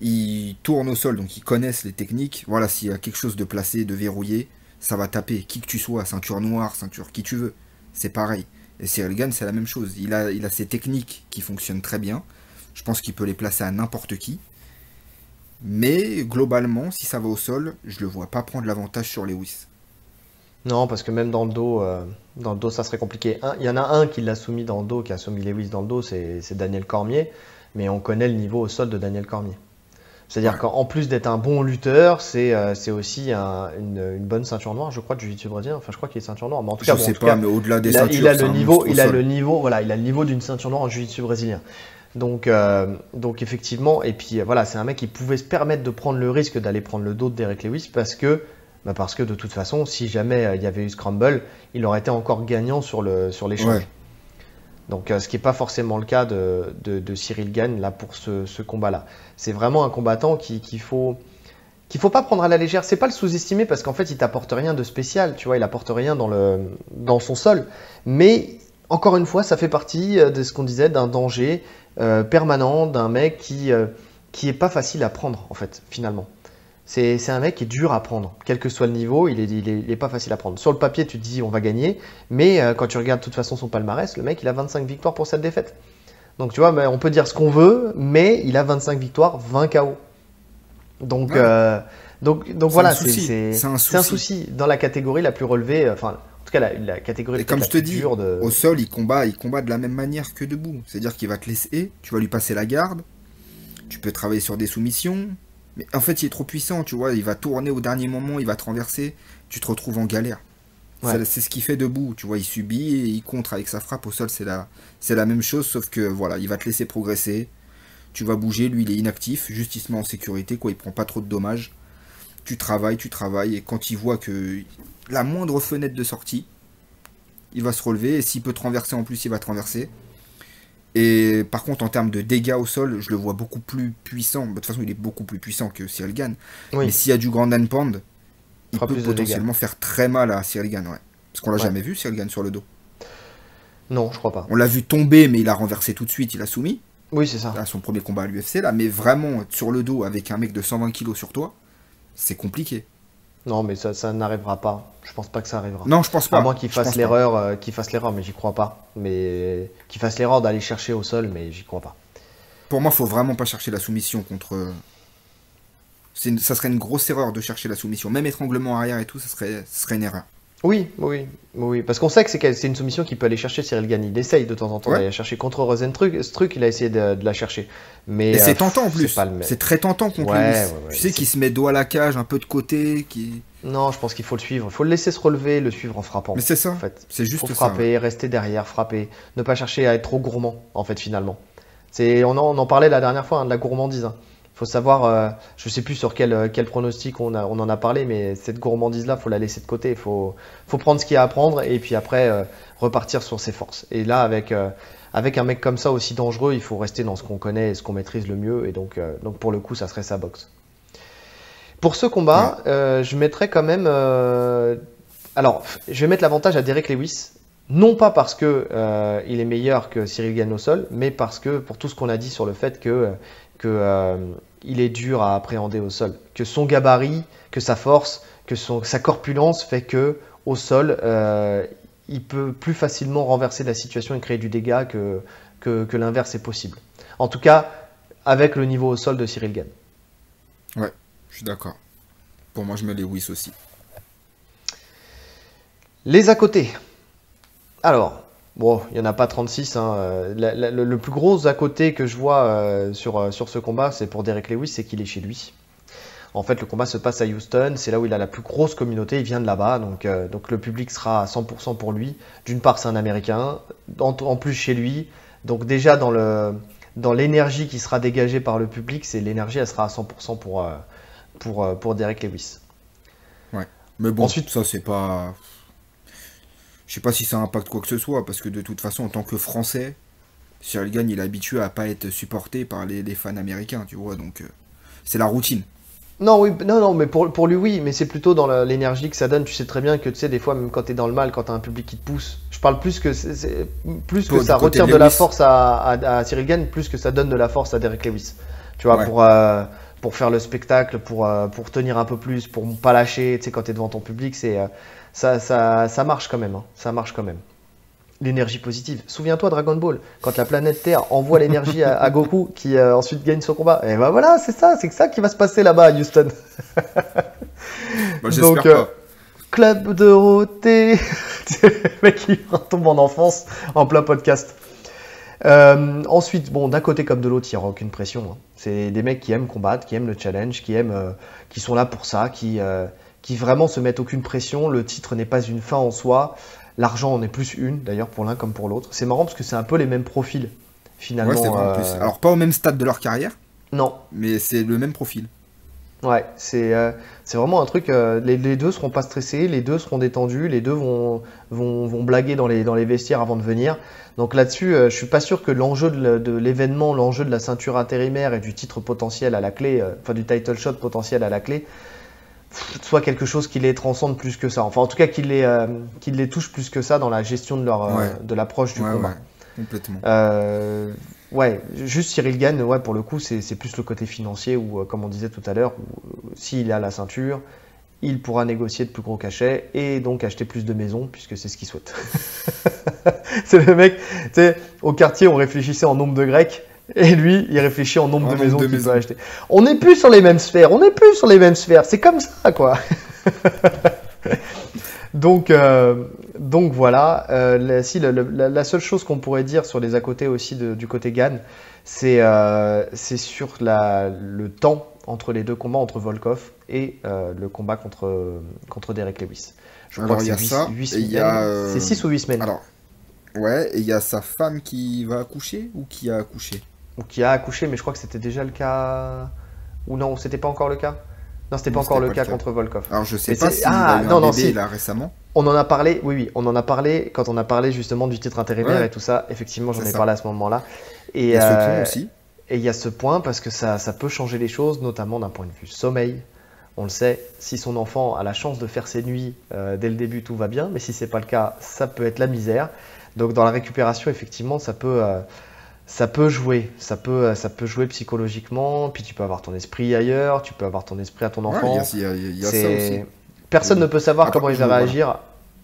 [SPEAKER 2] Ils tournent au sol, donc ils connaissent les techniques. Voilà, s'il y a quelque chose de placé, de verrouillé, ça va taper. Qui que tu sois, ceinture noire, ceinture qui tu veux. C'est pareil. Et Cyril Gann, c'est la même chose. Il a, il a ses techniques qui fonctionnent très bien. Je pense qu'il peut les placer à n'importe qui. Mais globalement, si ça va au sol, je le vois pas prendre l'avantage sur Lewis.
[SPEAKER 1] Non, parce que même dans le dos, euh, dans le dos, ça serait compliqué. Il y en a un qui l'a soumis dans le dos, qui a soumis Lewis dans le dos, c'est Daniel Cormier. Mais on connaît le niveau au sol de Daniel Cormier. C'est-à-dire qu'en plus d'être un bon lutteur, c'est euh, aussi une, bonne ceinture noire, je crois, de jiu-jitsu brésilien. Enfin, je crois qu'il est ceinture noire. Mais en tout
[SPEAKER 2] je
[SPEAKER 1] cas,
[SPEAKER 2] sais pas, mais au-delà des
[SPEAKER 1] ceintures, il a le niveau, il a le niveau, voilà, il a le niveau d'une ceinture noire en jiu-jitsu brésilien. Donc, euh, donc effectivement, et puis voilà, c'est un mec qui pouvait se permettre de prendre le risque d'aller prendre le dos de Derek Lewis parce que, bah parce que de toute façon, si jamais euh, il y avait eu Scramble, il aurait été encore gagnant sur le sur l'échange. Donc, euh, ce qui n'est pas forcément le cas de, de, Cyril Gann là pour ce, ce combat-là. C'est vraiment un combattant qu'il qui faut qu'il faut pas prendre à la légère. C'est pas le sous-estimer parce qu'en fait, il t'apporte rien de spécial. Tu vois, il apporte rien dans le dans son sol, mais encore une fois, ça fait partie de ce qu'on disait d'un danger euh, permanent d'un mec qui, euh, qui est pas facile à prendre, en fait, finalement. C'est un mec qui est dur à prendre, quel que soit le niveau, il est, il, est, pas facile à prendre. Sur le papier, tu te dis on va gagner, mais euh, quand tu regardes de toute façon son palmarès, le mec il a 25 victoires pour cette défaite. Donc tu vois, on peut dire ce qu'on veut, mais il a 25 victoires, 20 KO. Donc, donc, donc voilà, c'est un, un, souci dans la catégorie la plus relevée, enfin la, catégorie
[SPEAKER 2] Et comme je te dis, au sol, il combat, il combat de la même manière que debout. C'est-à-dire qu'il va te laisser, tu vas lui passer la garde, tu peux travailler sur des soumissions, mais en fait, il est trop puissant, tu vois, il va tourner au dernier moment, il va te renverser, tu te retrouves en galère. C'est ce qu'il fait debout, tu vois, il subit et il contre avec sa frappe au sol, c'est la, c'est la même chose, sauf que voilà, il va te laisser progresser, Tu vas bouger, lui il est inactif, juste il se met en sécurité, quoi, il prend pas trop de dommages. Tu travailles, tu travailles, et quand il voit que la moindre fenêtre de sortie, il va se relever, et s'il peut te renverser en plus, il va te renverser. Et par contre, en termes de dégâts au sol, je le vois beaucoup plus puissant. De toute façon, il est beaucoup plus puissant que Cyril Gann. Mais s'il y a du grand Pound, il peut potentiellement faire très mal à Cyril Gann. Ouais. Parce qu'on l'a jamais vu, Cyril Gann, sur le dos.
[SPEAKER 1] Non, je crois pas.
[SPEAKER 2] On l'a vu tomber, mais il a renversé tout de suite, il a soumis.
[SPEAKER 1] Oui, c'est ça.
[SPEAKER 2] À son premier combat à l'UFC, là. Mais vraiment, sur le dos, avec un mec de 120 kg sur toi, c'est compliqué.
[SPEAKER 1] Non, mais ça, ça n'arrivera pas. Je pense pas que ça arrivera.
[SPEAKER 2] Non, je pense pas.
[SPEAKER 1] À moins qu'il fasse l'erreur, euh, qu'il fasse l'erreur, mais j'y crois pas. Mais qu'il fasse l'erreur d'aller chercher au sol, mais j'y crois pas.
[SPEAKER 2] Pour moi, faut vraiment pas chercher la soumission contre. ça serait une grosse erreur de chercher la soumission. Même étranglement arrière et tout, ça serait, ça serait une erreur.
[SPEAKER 1] Oui, oui, oui, parce qu'on sait que c'est une soumission qui peut aller chercher Cyril Gagny. Il essaye de temps en temps d'aller chercher contre Rosenstruck. Ce truc, il a essayé de, la chercher. Mais
[SPEAKER 2] c'est euh, tentant en plus. C'est très tentant contre lui. tu sais qu'il se met dos à la cage, un peu de côté, qui.
[SPEAKER 1] Non, je pense qu'il faut le suivre. Il faut le laisser se relever, le suivre en frappant.
[SPEAKER 2] Mais c'est ça. En fait, c'est juste
[SPEAKER 1] faut frapper, rester derrière, frapper, ne pas chercher à être trop gourmand. En fait, finalement, c'est on, en, parlait la dernière fois hein, de la gourmandise. Hein faut savoir, euh, je sais plus sur quel, quel pronostic on, a, on en a parlé, mais cette gourmandise-là, faut la laisser de côté. Il faut, faut prendre ce qu'il y a à prendre et puis après euh, repartir sur ses forces. Et là, avec, euh, avec un mec comme ça aussi dangereux, il faut rester dans ce qu'on connaît et ce qu'on maîtrise le mieux. Et donc, donc pour le coup, ça serait sa boxe. Pour ce combat, je mettrais quand même. alors, je vais mettre l'avantage à Derek Lewis. Non pas parce que il est meilleur que Cyril Gann au sol, mais parce que pour tout ce qu'on a dit sur le fait que que il est dur à appréhender au sol, que son gabarit, que sa force, que son, sa corpulence fait que au sol, euh, il peut plus facilement renverser la situation et créer du dégât que, que, l'inverse est possible. En tout cas, avec le niveau au sol de Cyril Gann.
[SPEAKER 2] Ouais, je suis d'accord. Pour moi, je mets Lewis aussi.
[SPEAKER 1] Les à côté. Alors, Bon, il n'y en a pas 36. Hein. le, plus gros à côté que je vois euh, sur, euh, sur ce combat, c'est pour Derek Lewis, c'est qu'il est chez lui. En fait, le combat se passe à Houston, c'est là où il a la plus grosse communauté, il vient de là-bas, donc, euh, donc le public sera à 100% pour lui. D'une part, c'est un Américain, en, plus chez lui, donc déjà dans le dans l'énergie qui sera dégagée par le public, c'est l'énergie, elle sera à 100% pour, pour, pour Derek Lewis.
[SPEAKER 2] Ouais, mais bon, Ensuite, ça c'est pas je sais pas si ça impacte quoi que ce soit, parce que de toute façon, en tant que Français, Cyril Gagne, il est habitué à pas être supporté par les, fans américains, tu vois, donc euh, c'est la routine.
[SPEAKER 1] Non, oui, non, non, mais pour, pour lui, oui, mais c'est plutôt dans l'énergie que ça donne. Tu sais très bien que, tu sais, des fois, même quand tu es dans le mal, quand tu as un public qui te pousse, je parle plus que, plus que ça retire de, la force à, à, Cyril Gagne, plus que ça donne de la force à Derek Lewis. Tu vois, pour, euh, pour faire le spectacle, pour, euh, pour tenir un peu plus, pour pas lâcher, tu sais, quand tu es devant ton public, c'est ça, ça, ça marche quand même. Hein. Ça marche quand même. L'énergie positive. Souviens-toi Dragon Ball, quand la planète Terre envoie l'énergie à, Goku qui euh, ensuite gagne son combat. Et ben voilà, c'est ça, c'est ça qui va se passer là-bas à Houston.
[SPEAKER 2] Bah, Donc, euh,
[SPEAKER 1] Club Dorothée. le mec qui retombe en enfance en plein podcast. Euh, ensuite, bon, d'un côté comme de l'autre, il n'y aura aucune pression. Hein. C'est des mecs qui aiment combattre, qui aiment le challenge, qui aiment, qui sont là pour ça, qui, qui vraiment se mettent aucune pression. Le titre n'est pas une fin en soi. L'argent en est plus une, d'ailleurs, pour l'un comme pour l'autre. C'est marrant parce que c'est un peu les mêmes profils, finalement. Ouais,
[SPEAKER 2] euh, plus. Alors, pas au même stade de leur carrière.
[SPEAKER 1] Non.
[SPEAKER 2] Mais c'est le même profil.
[SPEAKER 1] Ouais, c'est euh, vraiment un truc. Euh, les, les, deux seront pas stressés, les deux seront détendus, les deux vont, vont, vont blaguer dans les, dans les vestiaires avant de venir. Donc là-dessus, je suis pas sûr que l'enjeu de l'événement, l'enjeu de la ceinture intérimaire et du titre potentiel à la clé, enfin du title shot potentiel à la clé, soit quelque chose qui les transcende plus que ça. Enfin, en tout cas, qui les, euh, les touche plus que ça dans la gestion de leur euh, de l'approche du combat.
[SPEAKER 2] Ouais, complètement.
[SPEAKER 1] Euh, ouais, juste Cyril Gann, ouais, pour le coup, c'est plus le côté financier où, comme on disait tout à l'heure, s'il a la ceinture, il pourra négocier de plus gros cachets et donc acheter plus de maisons puisque c'est ce qu'il souhaite. c'est le mec, tu sais, au quartier, on réfléchissait en nombre de Grecs. Et lui, il réfléchit en nombre de maisons qu'il peut acheter. On n'est plus sur les mêmes sphères, on n'est plus sur les mêmes sphères, c'est comme ça, quoi. donc, euh, donc voilà. Euh, la, si, la, seule chose qu'on pourrait dire sur les à côté aussi du côté Gann, c'est euh, sur le temps entre les deux combats, entre Volkov et le combat contre, contre Derek Lewis.
[SPEAKER 2] Je crois que 8 semaines.
[SPEAKER 1] C'est 6 ou 8 semaines.
[SPEAKER 2] Alors, ouais, et il y a sa femme qui va accoucher ou qui a accouché?
[SPEAKER 1] Ou qui a accouché, mais je crois que c'était déjà le cas. Ou non, c'était pas encore le cas Non, c'était pas encore le cas, contre Volkov.
[SPEAKER 2] Alors je sais pas si ah, a eu non, un non, bébé, là récemment.
[SPEAKER 1] On en a parlé, oui, oui, on en a parlé quand on a parlé justement du titre intérimaire et tout ça. Effectivement, j'en ai parlé à ce moment-là. Et, il y a ce point aussi. Et il y a ce point parce que ça, ça peut changer les choses, notamment d'un point de vue sommeil. On le sait, si son enfant a la chance de faire ses nuits euh, dès le début, tout va bien, mais si c'est pas le cas, ça peut être la misère. Donc dans la récupération, effectivement, ça peut, euh, ça peut jouer, ça peut, euh, ça peut jouer psychologiquement. Puis tu peux avoir ton esprit ailleurs, tu peux avoir ton esprit à ton enfant. Personne ne peut savoir comment il va réagir.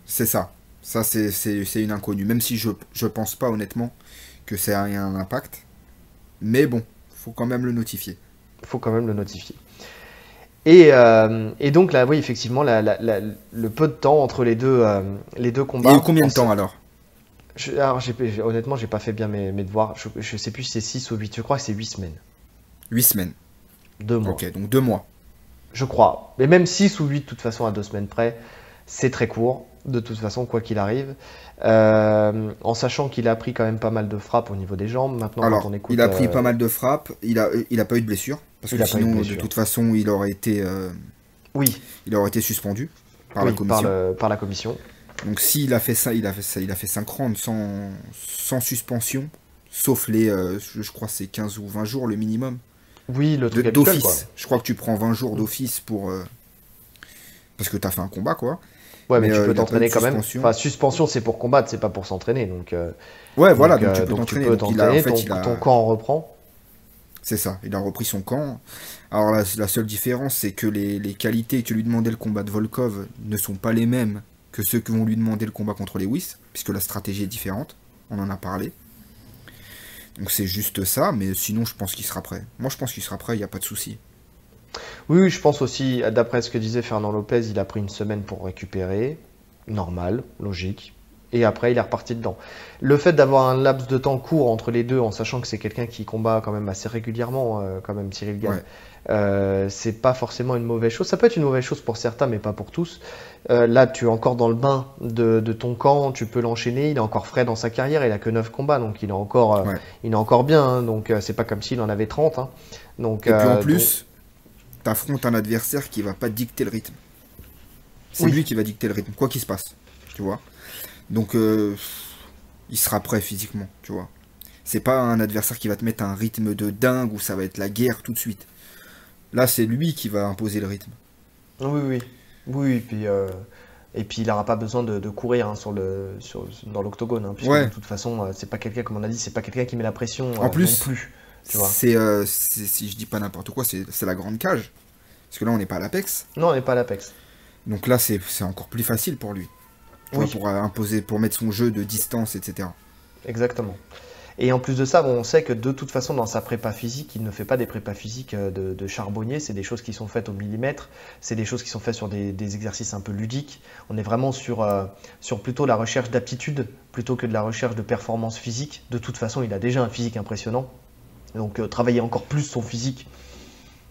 [SPEAKER 2] C'est ça. Ça, c'est une inconnue. Même si je ne pense pas honnêtement que ça ait un impact. Mais bon, faut quand même le notifier.
[SPEAKER 1] Il faut quand même le notifier. Et, euh, et donc là, oui, effectivement, le peu de temps entre les deux, euh, les deux combats.
[SPEAKER 2] Et combien de temps alors?
[SPEAKER 1] Je, alors, honnêtement, j'ai pas fait bien mes, mes devoirs. Je, je, sais plus si c'est 6 ou 8. Je crois que c'est 8 semaines.
[SPEAKER 2] 8 semaines.
[SPEAKER 1] Deux mois.
[SPEAKER 2] Ok, donc deux mois.
[SPEAKER 1] Je crois. Mais même 6 ou 8, de toute façon, à deux semaines près, c'est très court, de toute façon, quoi qu'il arrive. Euh, en sachant qu'il a pris quand même pas mal de frappes au niveau des jambes. Maintenant,
[SPEAKER 2] Alors, on écoute, il a pris pas mal de frappes. Il a, il a pas eu de blessure. Parce que sinon, de, toute façon, il aurait été. Euh,
[SPEAKER 1] oui.
[SPEAKER 2] Il aurait été suspendu par la commission.
[SPEAKER 1] Par, par la commission.
[SPEAKER 2] Donc s'il a fait ça, il a fait ça, il a fait 5 rounds sans, sans suspension, sauf les, euh, je, crois c'est 15 ou 20 jours le minimum.
[SPEAKER 1] Oui, le truc
[SPEAKER 2] d'office. Je crois que tu prends 20 jours d'office pour euh, parce que tu as fait un combat quoi.
[SPEAKER 1] Ouais, mais, tu peux t'entraîner quand même. Enfin, suspension, c'est pour combattre, c'est pas pour s'entraîner. Donc,
[SPEAKER 2] ouais, voilà, donc, tu peux t'entraîner.
[SPEAKER 1] ton, ton camp reprend.
[SPEAKER 2] C'est ça, il a repris son camp. Alors la, seule différence, c'est que les, qualités que lui demandait le combat de Volkov ne sont pas les mêmes que ceux qui vont lui demander le combat contre Lewis, puisque la stratégie est différente. On en a parlé. Donc c'est juste ça, mais sinon je pense qu'il sera prêt. Moi je pense qu'il sera prêt, il n'y a pas de souci.
[SPEAKER 1] Oui, je pense aussi, d'après ce que disait Fernand Lopez, il a pris une semaine pour récupérer. Normal, logique et après il est reparti dedans. Le fait d'avoir un laps de temps court entre les deux, en sachant que c'est quelqu'un qui combat quand même assez régulièrement, euh, quand même Cyril Gann, euh, c'est pas forcément une mauvaise chose. Ça peut être une mauvaise chose pour certains, mais pas pour tous. Euh, là, tu es encore dans le bain de, ton camp, tu peux l'enchaîner. Il est encore frais dans sa carrière, il a que 9 combats, donc il est encore, il est encore bien. Hein. donc c'est pas comme s'il en avait 30. Hein. Donc,
[SPEAKER 2] et puis en plus, tu affrontes un adversaire qui va pas dicter le rythme. C'est lui qui va dicter le rythme, quoi qu'il se passe. Tu vois donc, euh, il sera prêt physiquement, tu vois. C'est pas un adversaire qui va te mettre un rythme de dingue où ça va être la guerre tout de suite. Là, c'est lui qui va imposer le rythme.
[SPEAKER 1] Oui, oui. Oui, et puis, euh, et puis il n'aura pas besoin de, courir hein, sur le, sur, dans l'octogone. Hein, puisque de toute façon, euh, c'est pas quelqu'un, comme on a dit, c'est pas quelqu'un qui met la pression.
[SPEAKER 2] En plus, plus c'est, si je dis pas n'importe quoi, c'est, la grande cage. Parce que là, on n'est pas à l'Apex.
[SPEAKER 1] Non, on n'est pas à l'Apex.
[SPEAKER 2] Donc là, c'est encore plus facile pour lui pour euh, imposer, pour mettre son jeu de distance, etc.
[SPEAKER 1] Exactement. Et en plus de ça, on sait que de toute façon, dans sa prépa physique, il ne fait pas des prépas physiques euh, de, charbonnier, c'est des choses qui sont faites au millimètre, c'est des choses qui sont faites sur des, exercices un peu ludiques. On est vraiment sur, euh, sur plutôt la recherche d'aptitude plutôt que de la recherche de performance physique. De toute façon, il a déjà un physique impressionnant. Donc travailler encore plus son physique,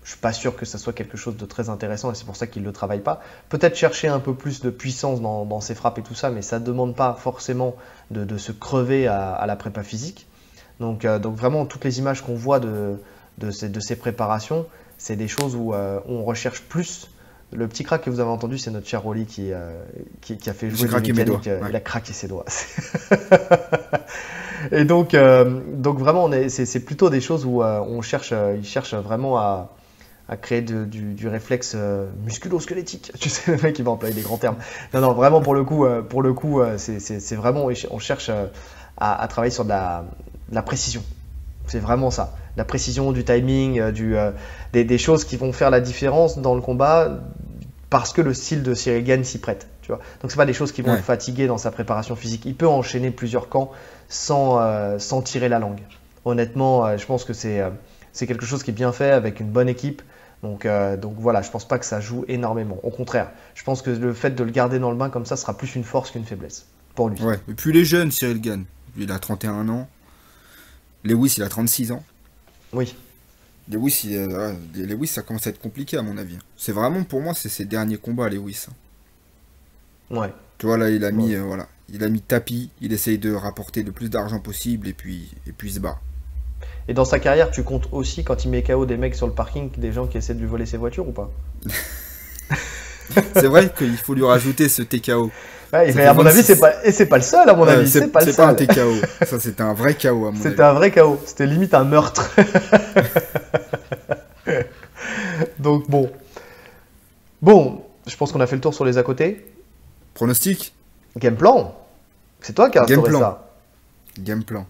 [SPEAKER 1] je suis pas sûr que ça soit quelque chose de très intéressant et c'est pour ça qu'il ne le travaille pas. Peut-être chercher un peu plus de puissance dans, ses frappes et tout ça, mais ça ne demande pas forcément de, se crever à, la prépa physique. Donc, euh, donc vraiment, toutes les images qu'on voit de, de, ces, préparations, c'est des choses euh, où, on recherche plus. Le petit crack que vous avez entendu, c'est notre cher Rolly qui, euh, qui, a fait jouer
[SPEAKER 2] le mécanique.
[SPEAKER 1] Il a craqué ses doigts. et donc, donc vraiment, c'est plutôt des choses où on cherche, il cherche vraiment à, à créer du, réflexe euh, musculo-squelettique. Tu sais, le mec, il va employer des grands termes. Non, non, vraiment, pour le coup, euh, pour le coup euh, c'est vraiment, on cherche à, travailler sur de la, précision. C'est vraiment ça. La précision, du timing, du, des, choses qui vont faire la différence dans le combat parce que le style de Cyril Gann s'y prête. Tu vois Donc, c'est pas des choses qui vont le fatiguer dans sa préparation physique. Il peut enchaîner plusieurs camps sans, sans tirer la langue. Honnêtement, je pense que c'est c'est quelque chose qui est bien fait avec une bonne équipe. Donc, euh, donc voilà, je pense pas que ça joue énormément. Au contraire, je pense que le fait de le garder dans le bain comme ça sera plus une force qu'une faiblesse pour lui.
[SPEAKER 2] Ouais, et puis les jeunes, Cyril Gann, il a 31 ans. Lewis, il a 36 ans.
[SPEAKER 1] Oui.
[SPEAKER 2] Lewis, euh, Lewis, ça commence à être compliqué à mon avis. C'est vraiment pour moi, c'est ses derniers combats, Lewis.
[SPEAKER 1] Ouais.
[SPEAKER 2] Tu vois là, il a mis, euh, voilà, il a mis tapis. Il essaye de rapporter le plus d'argent possible et puis, et puis il se bat.
[SPEAKER 1] Et dans sa carrière, tu comptes aussi quand il met KO des mecs sur le parking, des gens qui essaient de lui voler ses voitures ou pas?
[SPEAKER 2] C'est vrai qu'il faut lui rajouter ce TKO.
[SPEAKER 1] Ouais, à mon avis, c'est pas et c'est pas le seul à mon avis. C'est pas le seul.
[SPEAKER 2] C'est pas un TKO. Ça, c'était un vrai KO à mon
[SPEAKER 1] C'était un vrai KO. C'était limite un meurtre. Donc bon, bon, je pense qu'on a fait le tour sur les à côté.
[SPEAKER 2] Pronostic?
[SPEAKER 1] Game plan. C'est toi qui as instauré ça.
[SPEAKER 2] Game plan.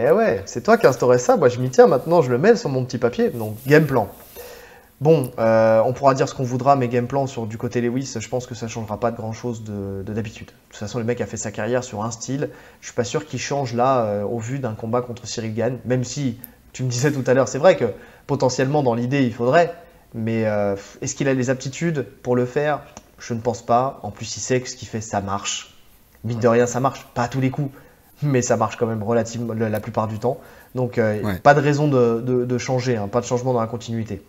[SPEAKER 1] Eh ouais, c'est toi qui as instauré ça. Moi, je m'y tiens maintenant. Je le mets sur mon petit papier. Donc game plan. Bon, euh, on pourra dire ce qu'on voudra, mais game plan sur du côté Lewis, je pense que ça ne changera pas de grand chose de, d'habitude. De, toute façon, le mec a fait sa carrière sur un style. Je suis pas sûr qu'il change là euh, au vu d'un combat contre Cyril Gann, même si tu me disais tout à l'heure, c'est vrai que potentiellement dans l'idée il faudrait, mais euh, est-ce qu'il a les aptitudes pour le faire? Je ne pense pas. En plus, il sait que ce qu'il fait, ça marche. Mine de rien, ça marche. Pas à tous les coups, mais ça marche quand même relativement la plupart du temps. Donc, pas de raison de, changer, hein, pas de changement dans la continuité.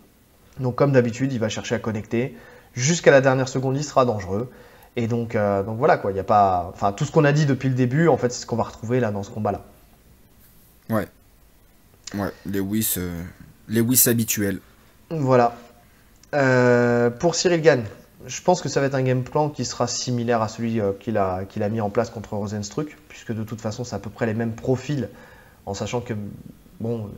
[SPEAKER 1] Donc comme d'habitude, il va chercher à connecter. Jusqu'à la dernière seconde, il sera dangereux. Et donc, euh, donc voilà quoi, il y a pas, enfin tout ce qu'on a dit depuis le début, en fait, c'est ce qu'on va retrouver là dans ce combat-là.
[SPEAKER 2] Ouais, ouais, les Whis, euh, les Whis habituels.
[SPEAKER 1] Voilà. Euh, pour Cyril Gann, je pense que ça va être un game plan qui sera similaire à celui qu'il a, qu'il a mis en place contre Rosenstruck, puisque de toute façon, c'est à peu près les mêmes profils, en sachant que bon,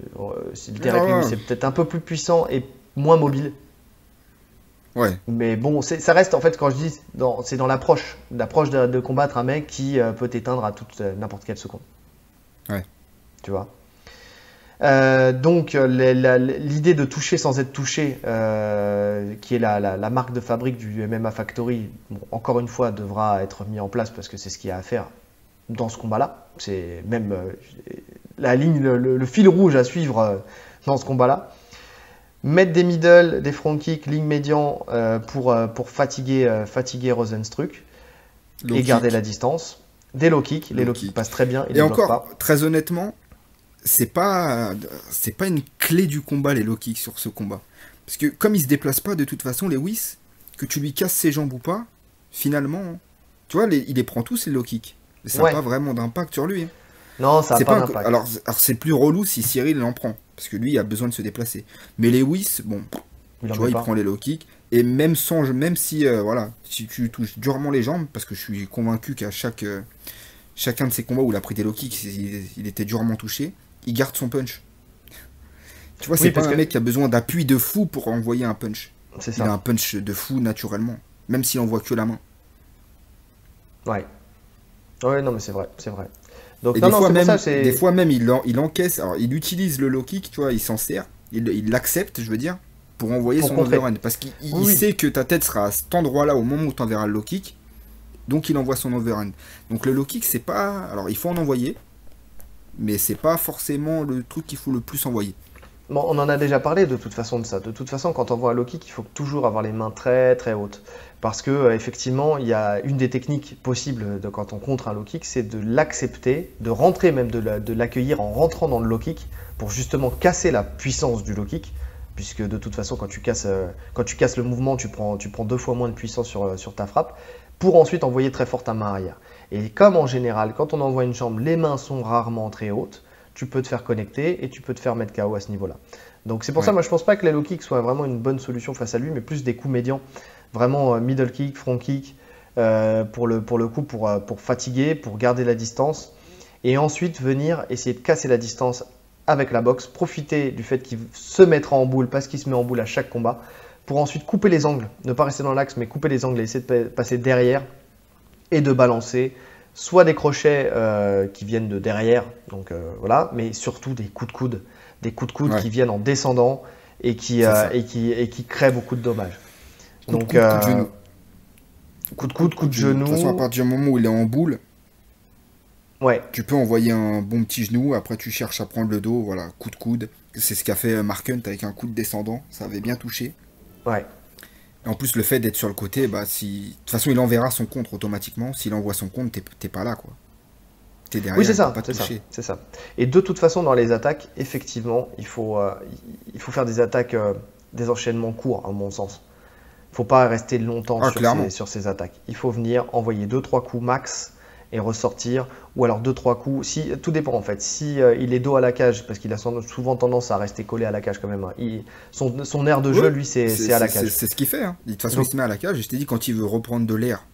[SPEAKER 1] c'est peut-être un peu plus puissant et moins mobile.
[SPEAKER 2] Ouais.
[SPEAKER 1] Mais bon, ça reste en fait, quand je dis, c'est dans l'approche, l'approche de, combattre un mec qui euh, peut t'éteindre à toute euh, n'importe quelle seconde.
[SPEAKER 2] Ouais.
[SPEAKER 1] Tu vois? Euh, donc l'idée de toucher sans être touché, qui est la, marque de fabrique du MMA Factory, encore une fois devra être mis en place parce que c'est ce qu'il y a à faire dans ce combat-là. C'est même la ligne, le, fil rouge à suivre dans ce combat-là mettre des middle, des front kicks, ligne médian euh, pour, euh, pour fatiguer, euh, fatiguer Rosenstruck et garder la distance. Des low kicks, les low kicks passent très bien.
[SPEAKER 2] Et encore, très honnêtement, c'est pas c'est pas une clé du combat les low kicks sur ce combat. Parce que comme il se déplace pas de toute façon, Lewis, que tu lui casses ses jambes ou pas, finalement, tu vois, il les prend tous les low kicks. Mais ça n'a pas vraiment d'impact sur lui. Hein.
[SPEAKER 1] Non, ça n'a pas, d'impact.
[SPEAKER 2] Alors, alors c'est plus relou si Cyril en prend parce que lui il a besoin de se déplacer. Mais Lewis, bon, il tu vois, il prend les low kicks et même sans, même si euh, voilà, si tu touches durement les jambes, parce que je suis convaincu qu'à chaque euh, chacun de ses combats où il a pris des low kicks, il, était durement touché, il garde son punch. Tu vois, c'est pas un mec qui a besoin d'appui de fou pour envoyer un punch. Il a un punch de fou naturellement, même s'il envoie que la main.
[SPEAKER 1] Ouais. Ouais, non, mais c'est vrai, c'est vrai.
[SPEAKER 2] Donc, des, fois même, des fois même, il, il encaisse, alors il utilise le low kick, tu vois, il s'en sert, il l'accepte, je veux dire, pour envoyer son overhand. Parce qu'il sait que ta tête sera à cet endroit-là au moment où tu enverras le low kick, donc il envoie son overhand. Donc le low kick, c'est pas. Alors il faut en envoyer, mais c'est pas forcément le truc qu'il faut le plus envoyer.
[SPEAKER 1] On en a déjà parlé de toute façon de ça. De toute façon, quand on voit un low kick, il faut toujours avoir les mains très très hautes parce que euh, effectivement, il y a une des techniques possibles de, quand on contre un low c'est de l'accepter, de rentrer même, de l'accueillir en rentrant dans le low pour justement casser la puissance du low puisque de toute façon, quand tu casses, euh, quand tu casses le mouvement, tu prends, tu prends deux fois moins de puissance sur, euh, sur ta frappe, pour ensuite envoyer très fort ta main arrière. Et comme en général, quand on envoie une jambe, les mains sont rarement très hautes, tu peux te faire connecter et tu peux te faire mettre KO à ce niveau-là. Donc c'est pour ça, moi je pense pas que les low kicks soient vraiment une bonne solution face à lui, mais plus des coups médians vraiment euh, middle kick, front kick, euh, pour, le, pour le coup, pour, euh, pour fatiguer, pour garder la distance. Et ensuite venir essayer de casser la distance avec la boxe, profiter du fait qu'il se mettra en boule parce qu'il se met en boule à chaque combat, pour ensuite couper les angles, ne pas rester dans l'axe, mais couper les angles et essayer de passer derrière et de balancer soit des crochets qui viennent de derrière, donc voilà, mais surtout des coups de coude, des coups de coude qui viennent en descendant et qui, et qui, et qui créent beaucoup de dommages.
[SPEAKER 2] Coup Donc, de coude, coup de genou.
[SPEAKER 1] Coup de coude, coup de genou.
[SPEAKER 2] De toute façon, à partir du moment où il est en boule,
[SPEAKER 1] ouais.
[SPEAKER 2] tu peux envoyer un bon petit genou. Après, tu cherches à prendre le dos. Voilà, coup de coude. C'est ce qu'a fait Mark Hunt avec un coup de descendant. Ça avait bien touché.
[SPEAKER 1] Ouais.
[SPEAKER 2] En plus, le fait d'être sur le côté, bah, si... de toute façon, il enverra son contre automatiquement. S'il envoie son contre, t'es pas là, quoi.
[SPEAKER 1] T'es derrière. Oui, c'est ça. C'est ça. Et de toute façon, dans les attaques, effectivement, il faut, euh, il faut faire des attaques, euh, des enchaînements courts, à mon sens faut pas rester longtemps ah, sur, ces, attaques. Il faut venir envoyer 2-3 coups max et ressortir, ou alors deux trois coups. Si tout dépend en fait. Si euh, il est dos à la cage, parce qu'il a souvent tendance à rester collé à la cage quand même. hein, il- son, son air de jeu, lui, c'est c'est à la cage.
[SPEAKER 2] C'est ce qu'il fait. hein. De toute façon,
[SPEAKER 1] Donc-
[SPEAKER 2] il se met à la cage. Et je t'ai dit, quand il veut reprendre de l'air,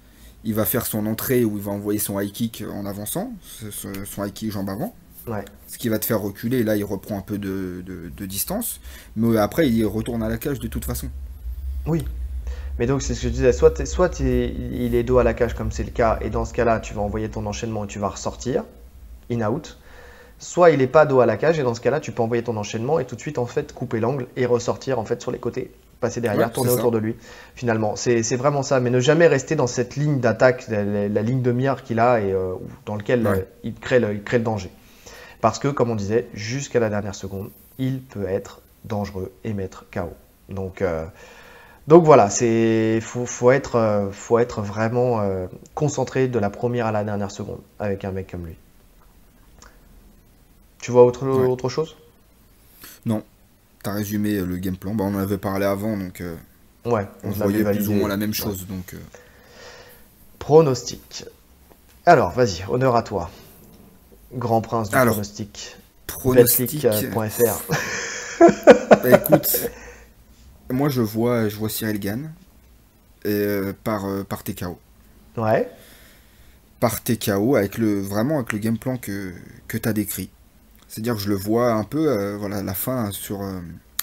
[SPEAKER 2] il va faire son entrée où il va envoyer son high kick en avançant, ce- ce- son high kick jambe avant.
[SPEAKER 1] Ouais.
[SPEAKER 2] Ce qui va te faire reculer. Et là, il reprend un peu de, de- de distance. Mais après, il retourne à la cage de toute façon.
[SPEAKER 1] Oui. Mais donc, c'est ce que je disais, soit, soit il est dos à la cage comme c'est le cas, et dans ce cas-là, tu vas envoyer ton enchaînement et tu vas ressortir, in-out. Soit il est pas dos à la cage, et dans ce cas-là, tu peux envoyer ton enchaînement et tout de suite, en fait, couper l'angle et ressortir, en fait, sur les côtés, passer derrière,
[SPEAKER 2] Ouais,
[SPEAKER 1] tourner autour de lui, finalement. C'est vraiment ça, mais ne jamais rester dans cette ligne d'attaque, la, ligne de mire qu'il a, et euh, dans
[SPEAKER 2] Ouais.
[SPEAKER 1] euh, il, crée le, il crée le danger. Parce que, comme on disait, jusqu'à la dernière seconde, il peut être dangereux et mettre KO. Donc, euh, donc voilà, c'est faut, faut être euh, faut être vraiment euh, concentré de la première à la dernière seconde avec un mec comme lui. Tu vois autre,
[SPEAKER 2] Ouais.
[SPEAKER 1] autre chose?
[SPEAKER 2] T'as résumé euh, le game plan. Bah, on en avait parlé avant, donc euh,
[SPEAKER 1] Ouais,
[SPEAKER 2] on voyait plus ou moins la même
[SPEAKER 1] Ouais.
[SPEAKER 2] chose. Donc, euh,
[SPEAKER 1] Pronostic. Alors, vas-y, honneur à toi. Grand prince du
[SPEAKER 2] Alors,
[SPEAKER 1] pronostic.
[SPEAKER 2] pronostic.
[SPEAKER 1] Betclic.fr.
[SPEAKER 2] Bah, écoute, moi je vois, je vois Cyril Gann et, euh, par, euh, par TKO.
[SPEAKER 1] Ouais,
[SPEAKER 2] Par TKO, avec le, vraiment avec le game plan que, que tu as décrit. C'est-à-dire que je le vois un peu, euh, voilà, la fin sur,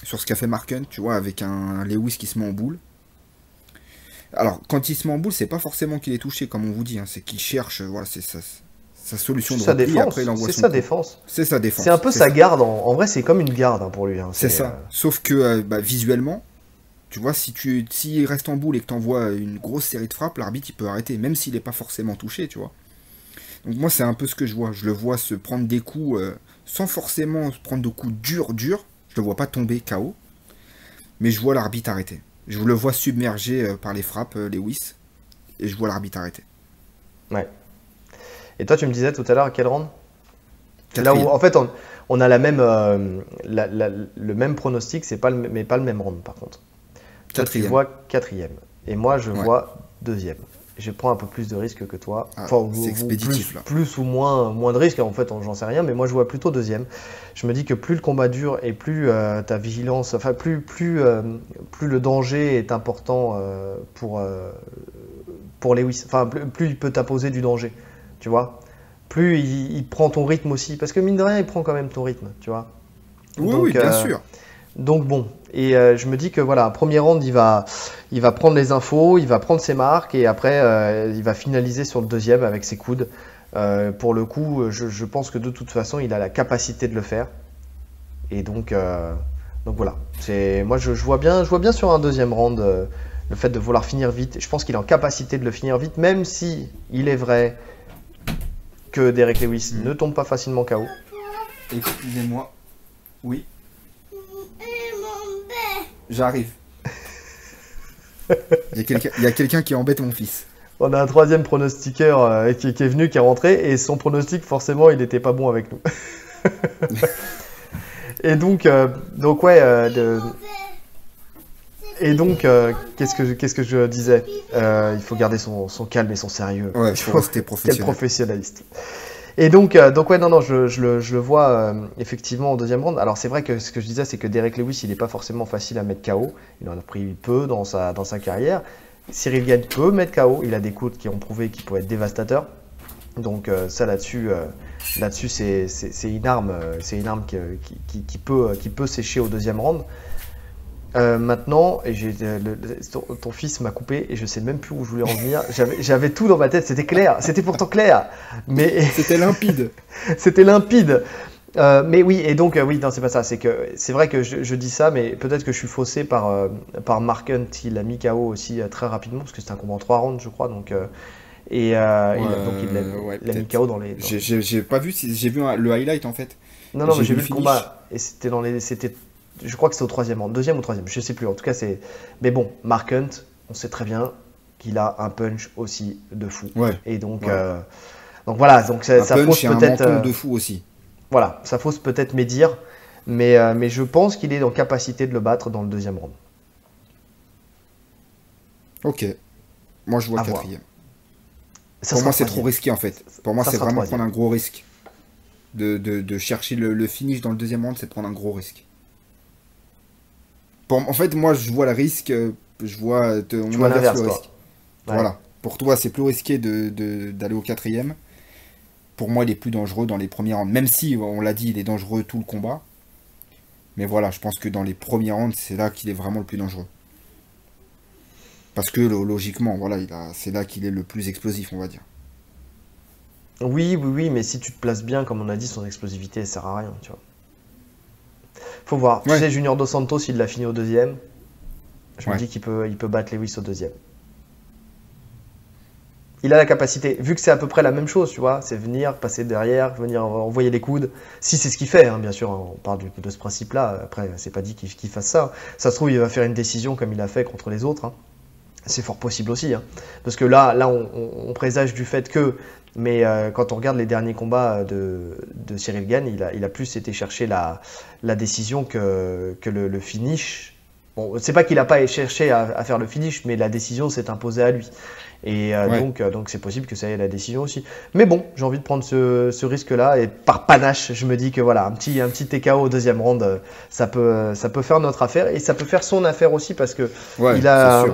[SPEAKER 2] sur ce qu'a fait Mark Hunt, tu vois, avec un Lewis qui se met en boule. Alors, quand il se met en boule, c'est pas forcément qu'il est touché, comme on vous dit, hein, c'est qu'il cherche, voilà, c'est sa, sa solution de
[SPEAKER 1] sa
[SPEAKER 2] repli,
[SPEAKER 1] défense. C'est sa
[SPEAKER 2] coup.
[SPEAKER 1] défense.
[SPEAKER 2] C'est sa défense.
[SPEAKER 1] C'est un peu sa
[SPEAKER 2] ça.
[SPEAKER 1] garde. En, en vrai, c'est comme une garde hein, pour lui. hein.
[SPEAKER 2] C'est ça. Sauf que euh, bah, visuellement, tu vois, si tu s'il reste en boule et que tu envoies une grosse série de frappes, l'arbitre il peut arrêter, même s'il n'est pas forcément touché, tu vois. Donc moi c'est un peu ce que je vois. Je le vois se prendre des coups euh, sans forcément se prendre de coups durs, durs. Je le vois pas tomber KO. Mais je vois l'arbitre arrêter. Je le vois submergé euh, par les frappes, euh, Lewis. Et je vois l'arbitre arrêter.
[SPEAKER 1] Ouais. Et toi, tu me disais tout à l'heure à quel round Là où,
[SPEAKER 2] Quatrième.
[SPEAKER 1] en fait, on, on a la même, la- la- le même pronostic, c'est pas le, mais pas le même round par contre. Toi, tu
[SPEAKER 2] Quatrième.
[SPEAKER 1] vois quatrième. Et moi, je
[SPEAKER 2] Ouais.
[SPEAKER 1] vois deuxième. Je prends un peu plus de risques que toi.
[SPEAKER 2] Ah,
[SPEAKER 1] Enfin,
[SPEAKER 2] c'est expéditif,
[SPEAKER 1] plus,
[SPEAKER 2] là.
[SPEAKER 1] plus ou moins, moins de risques, en fait, j'en sais rien, mais moi, je vois plutôt deuxième. Je me dis que plus le combat dure et plus euh, ta vigilance, enfin, plus, plus, euh, plus le danger est important euh, pour, pour Lewis. Enfin, plus, plus il peut t'imposer du danger, tu vois. Plus il, il prend ton rythme aussi. Parce que mine de rien, il prend quand même ton rythme, tu vois.
[SPEAKER 2] Oui,
[SPEAKER 1] Donc,
[SPEAKER 2] oui, bien sûr.
[SPEAKER 1] Donc bon, et euh, je me dis que voilà, premier round, il va, prendre les infos, il va prendre ses marques, et après, euh, il va finaliser sur le deuxième avec ses coudes. Euh, pour le coup, je, pense que de toute façon, il a la capacité de le faire. Et donc, donc voilà. C'est, moi, je, je vois bien, je vois bien sur un deuxième round le fait de vouloir finir vite. Je pense qu'il est en capacité de le finir vite, même si il est vrai que Derek Lewis ne tombe pas facilement KO.
[SPEAKER 2] Excusez-moi. Oui. J'arrive. Il y a quelqu'un qui embête mon fils.
[SPEAKER 1] On a un troisième pronostiqueur euh, qui, qui est venu, qui est rentré, et son pronostic, forcément, il n'était pas bon avec nous. et donc, euh, donc ouais, euh, de- et donc, qu'est-ce que, qu'est-ce que je disais? Il faut garder son, son calme et son sérieux.
[SPEAKER 2] Ouais, il faut rester professionnel.
[SPEAKER 1] professionnaliste. Et donc, euh, donc ouais, non, non, je, le, vois euh, effectivement au deuxième round. Alors c'est vrai que ce que je disais, c'est que Derek Lewis, il n'est pas forcément facile à mettre KO. Il en a pris peu dans sa, dans sa carrière. Cyril Gann peut mettre KO. Il a des coups qui ont prouvé qu'il peut être dévastateur. Donc euh, ça là-dessus, là-dessus c'est, une arme, c'est une arme qui- qui peut, qui peut sécher au deuxième round. Euh, maintenant, et euh, le- le- ton, fils m'a coupé et je sais même plus où je voulais en venir. J'avais, tout dans ma tête, c'était clair, c'était pourtant clair, mais
[SPEAKER 2] C'était limpide.
[SPEAKER 1] c'était limpide. Euh, mais oui, et donc, euh, oui, non, c'est pas ça. C'est que c'est vrai que je, je dis ça, mais peut-être que je suis faussé par, euh, par Mark Hunt. Il a mis KO aussi très rapidement, parce que c'était un combat en 3 rounds, je crois. Donc, et il a, donc il l'a
[SPEAKER 2] ouais,
[SPEAKER 1] mis. KO dans les. dans-
[SPEAKER 2] J'ai- pas vu, j'ai vu le highlight en fait.
[SPEAKER 1] Non, non, mais j'ai
[SPEAKER 2] vu
[SPEAKER 1] vu
[SPEAKER 2] le
[SPEAKER 1] le
[SPEAKER 2] finish.
[SPEAKER 1] combat. Et c'était dans les. C'était, je crois que c'est au troisième round, deuxième ou troisième, je sais plus. En tout cas, c'est. Mais bon, Mark Hunt, on sait très bien qu'il a un punch aussi de fou.
[SPEAKER 2] Ouais.
[SPEAKER 1] Et donc,
[SPEAKER 2] Ouais.
[SPEAKER 1] euh, donc voilà, donc ça,
[SPEAKER 2] Un
[SPEAKER 1] ça
[SPEAKER 2] punch
[SPEAKER 1] fausse
[SPEAKER 2] un
[SPEAKER 1] peut-être.
[SPEAKER 2] menton
[SPEAKER 1] euh,
[SPEAKER 2] de fou aussi.
[SPEAKER 1] Voilà, ça fausse peut-être mes dires, mais, euh, mais je pense qu'il est en capacité de le battre dans le deuxième round.
[SPEAKER 2] Ok. Moi je vois
[SPEAKER 1] À voir.
[SPEAKER 2] quatrième. Pour moi, c'est trop risqué en fait. Pour moi, c'est vraiment prendre un gros risque. De, de, chercher le, finish dans le deuxième round, c'est prendre un gros risque. Pour, en fait, moi, je vois le risque. Euh, je vois.
[SPEAKER 1] tu vois l'inverse,
[SPEAKER 2] Voilà. Pour toi, c'est plus risqué d'aller de, au quatrième. Pour moi, il est plus dangereux dans les premiers rounds. Même si, on l'a dit, il est dangereux tout le combat. Mais voilà, je pense que dans les premiers rounds, c'est là qu'il est vraiment le plus dangereux. Parce que logiquement, voilà, c'est là qu'il est le plus explosif, on va dire.
[SPEAKER 1] Oui, oui, oui, mais si tu te places bien, comme on a dit, son explosivité, elle sert à rien, tu vois. Faut voir. Tu sais, Junior Dos Santos, il l'a fini au deuxième. Je me dis qu'il peut, il peut battre Lewis au deuxième. Il a la capacité, vu que c'est à peu près la même chose, tu vois, c'est venir, passer derrière, venir envoyer les coudes. Si c'est ce qu'il fait, hein, bien sûr, on parle de ce principe-là. Après, c'est pas dit qu'il fasse ça. Ça se trouve, il va faire une décision comme il a fait contre les autres. Hein. C'est fort possible aussi. Hein. Parce que là, là on, présage du fait que. Mais euh, quand on regarde les derniers combats de, Cyril Gann, il a, il a, plus été chercher la, la décision que, que le, finish. Bon, c'est pas qu'il n'a pas cherché à, faire le finish, mais la décision s'est imposée à lui. Et euh, donc, euh, donc c'est possible que ça ait la décision aussi. Mais bon, j'ai envie de prendre ce, ce risque-là et par panache, je me dis que voilà, un petit, un petit TKO au deuxième round, ça peut, ça peut faire notre affaire et ça peut faire son affaire aussi parce que il a,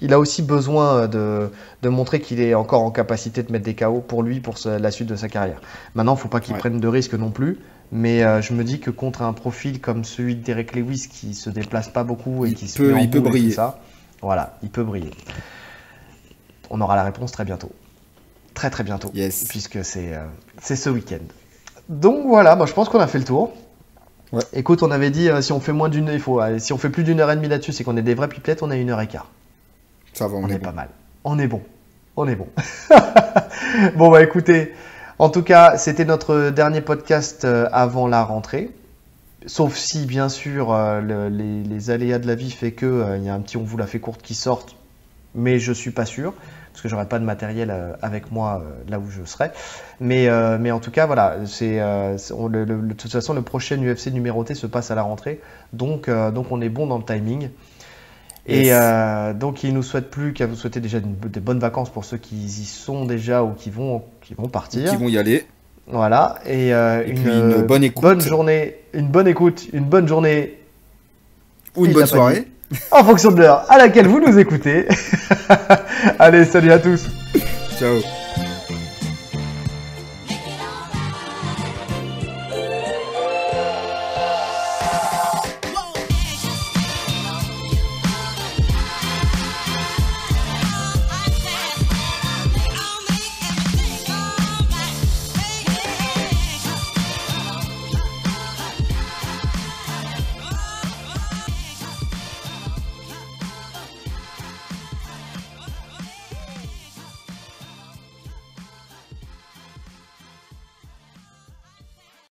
[SPEAKER 1] il a aussi besoin de, montrer qu'il est encore en capacité de mettre des KO pour lui, pour la suite de sa carrière. Maintenant, il ne faut pas qu'il prenne de risques non plus. Mais euh, je me dis que contre un profil comme celui de Derek Lewis qui se déplace pas beaucoup et qui se
[SPEAKER 2] peut, il peut briller.
[SPEAKER 1] Ça, voilà, il peut briller. On aura la réponse très bientôt. Très très bientôt. Puisque c'est euh, c'est ce week-end. Donc voilà, moi je pense qu'on a fait le tour. Écoute, on avait dit euh, si on fait moins d'une, il faut, si on fait plus d'une heure et demie là-dessus, c'est qu'on est des vrais pipelettes, on a une heure et quart
[SPEAKER 2] on,
[SPEAKER 1] est, pas mal. On est bon. On est bon. bon, bah écoutez, en tout cas, c'était notre dernier podcast euh, avant la rentrée. Sauf si, bien sûr, euh, les, aléas de la vie fait que euh, il y a un petit on vous l'a fait courte qui sorte, mais je suis pas sûr parce que j'aurai pas de matériel avec moi là où je serai. Mais, mais en tout cas, voilà, c'est de toute façon le prochain UFC numéroté se passe à la rentrée, donc donc on est bon dans le timing. Et euh, donc, il nous souhaite plus qu'à vous souhaiter déjà des bonnes vacances pour ceux qui y sont déjà ou qui vont, qui vont partir.
[SPEAKER 2] Qui vont y aller.
[SPEAKER 1] Voilà. Et, euh,
[SPEAKER 2] une, bonne écoute.
[SPEAKER 1] Bonne journée, une bonne écoute, une bonne journée.
[SPEAKER 2] Ou une bonne soirée.
[SPEAKER 1] En fonction de l'heure à laquelle vous nous écoutez. Allez, salut à tous.
[SPEAKER 2] Ciao.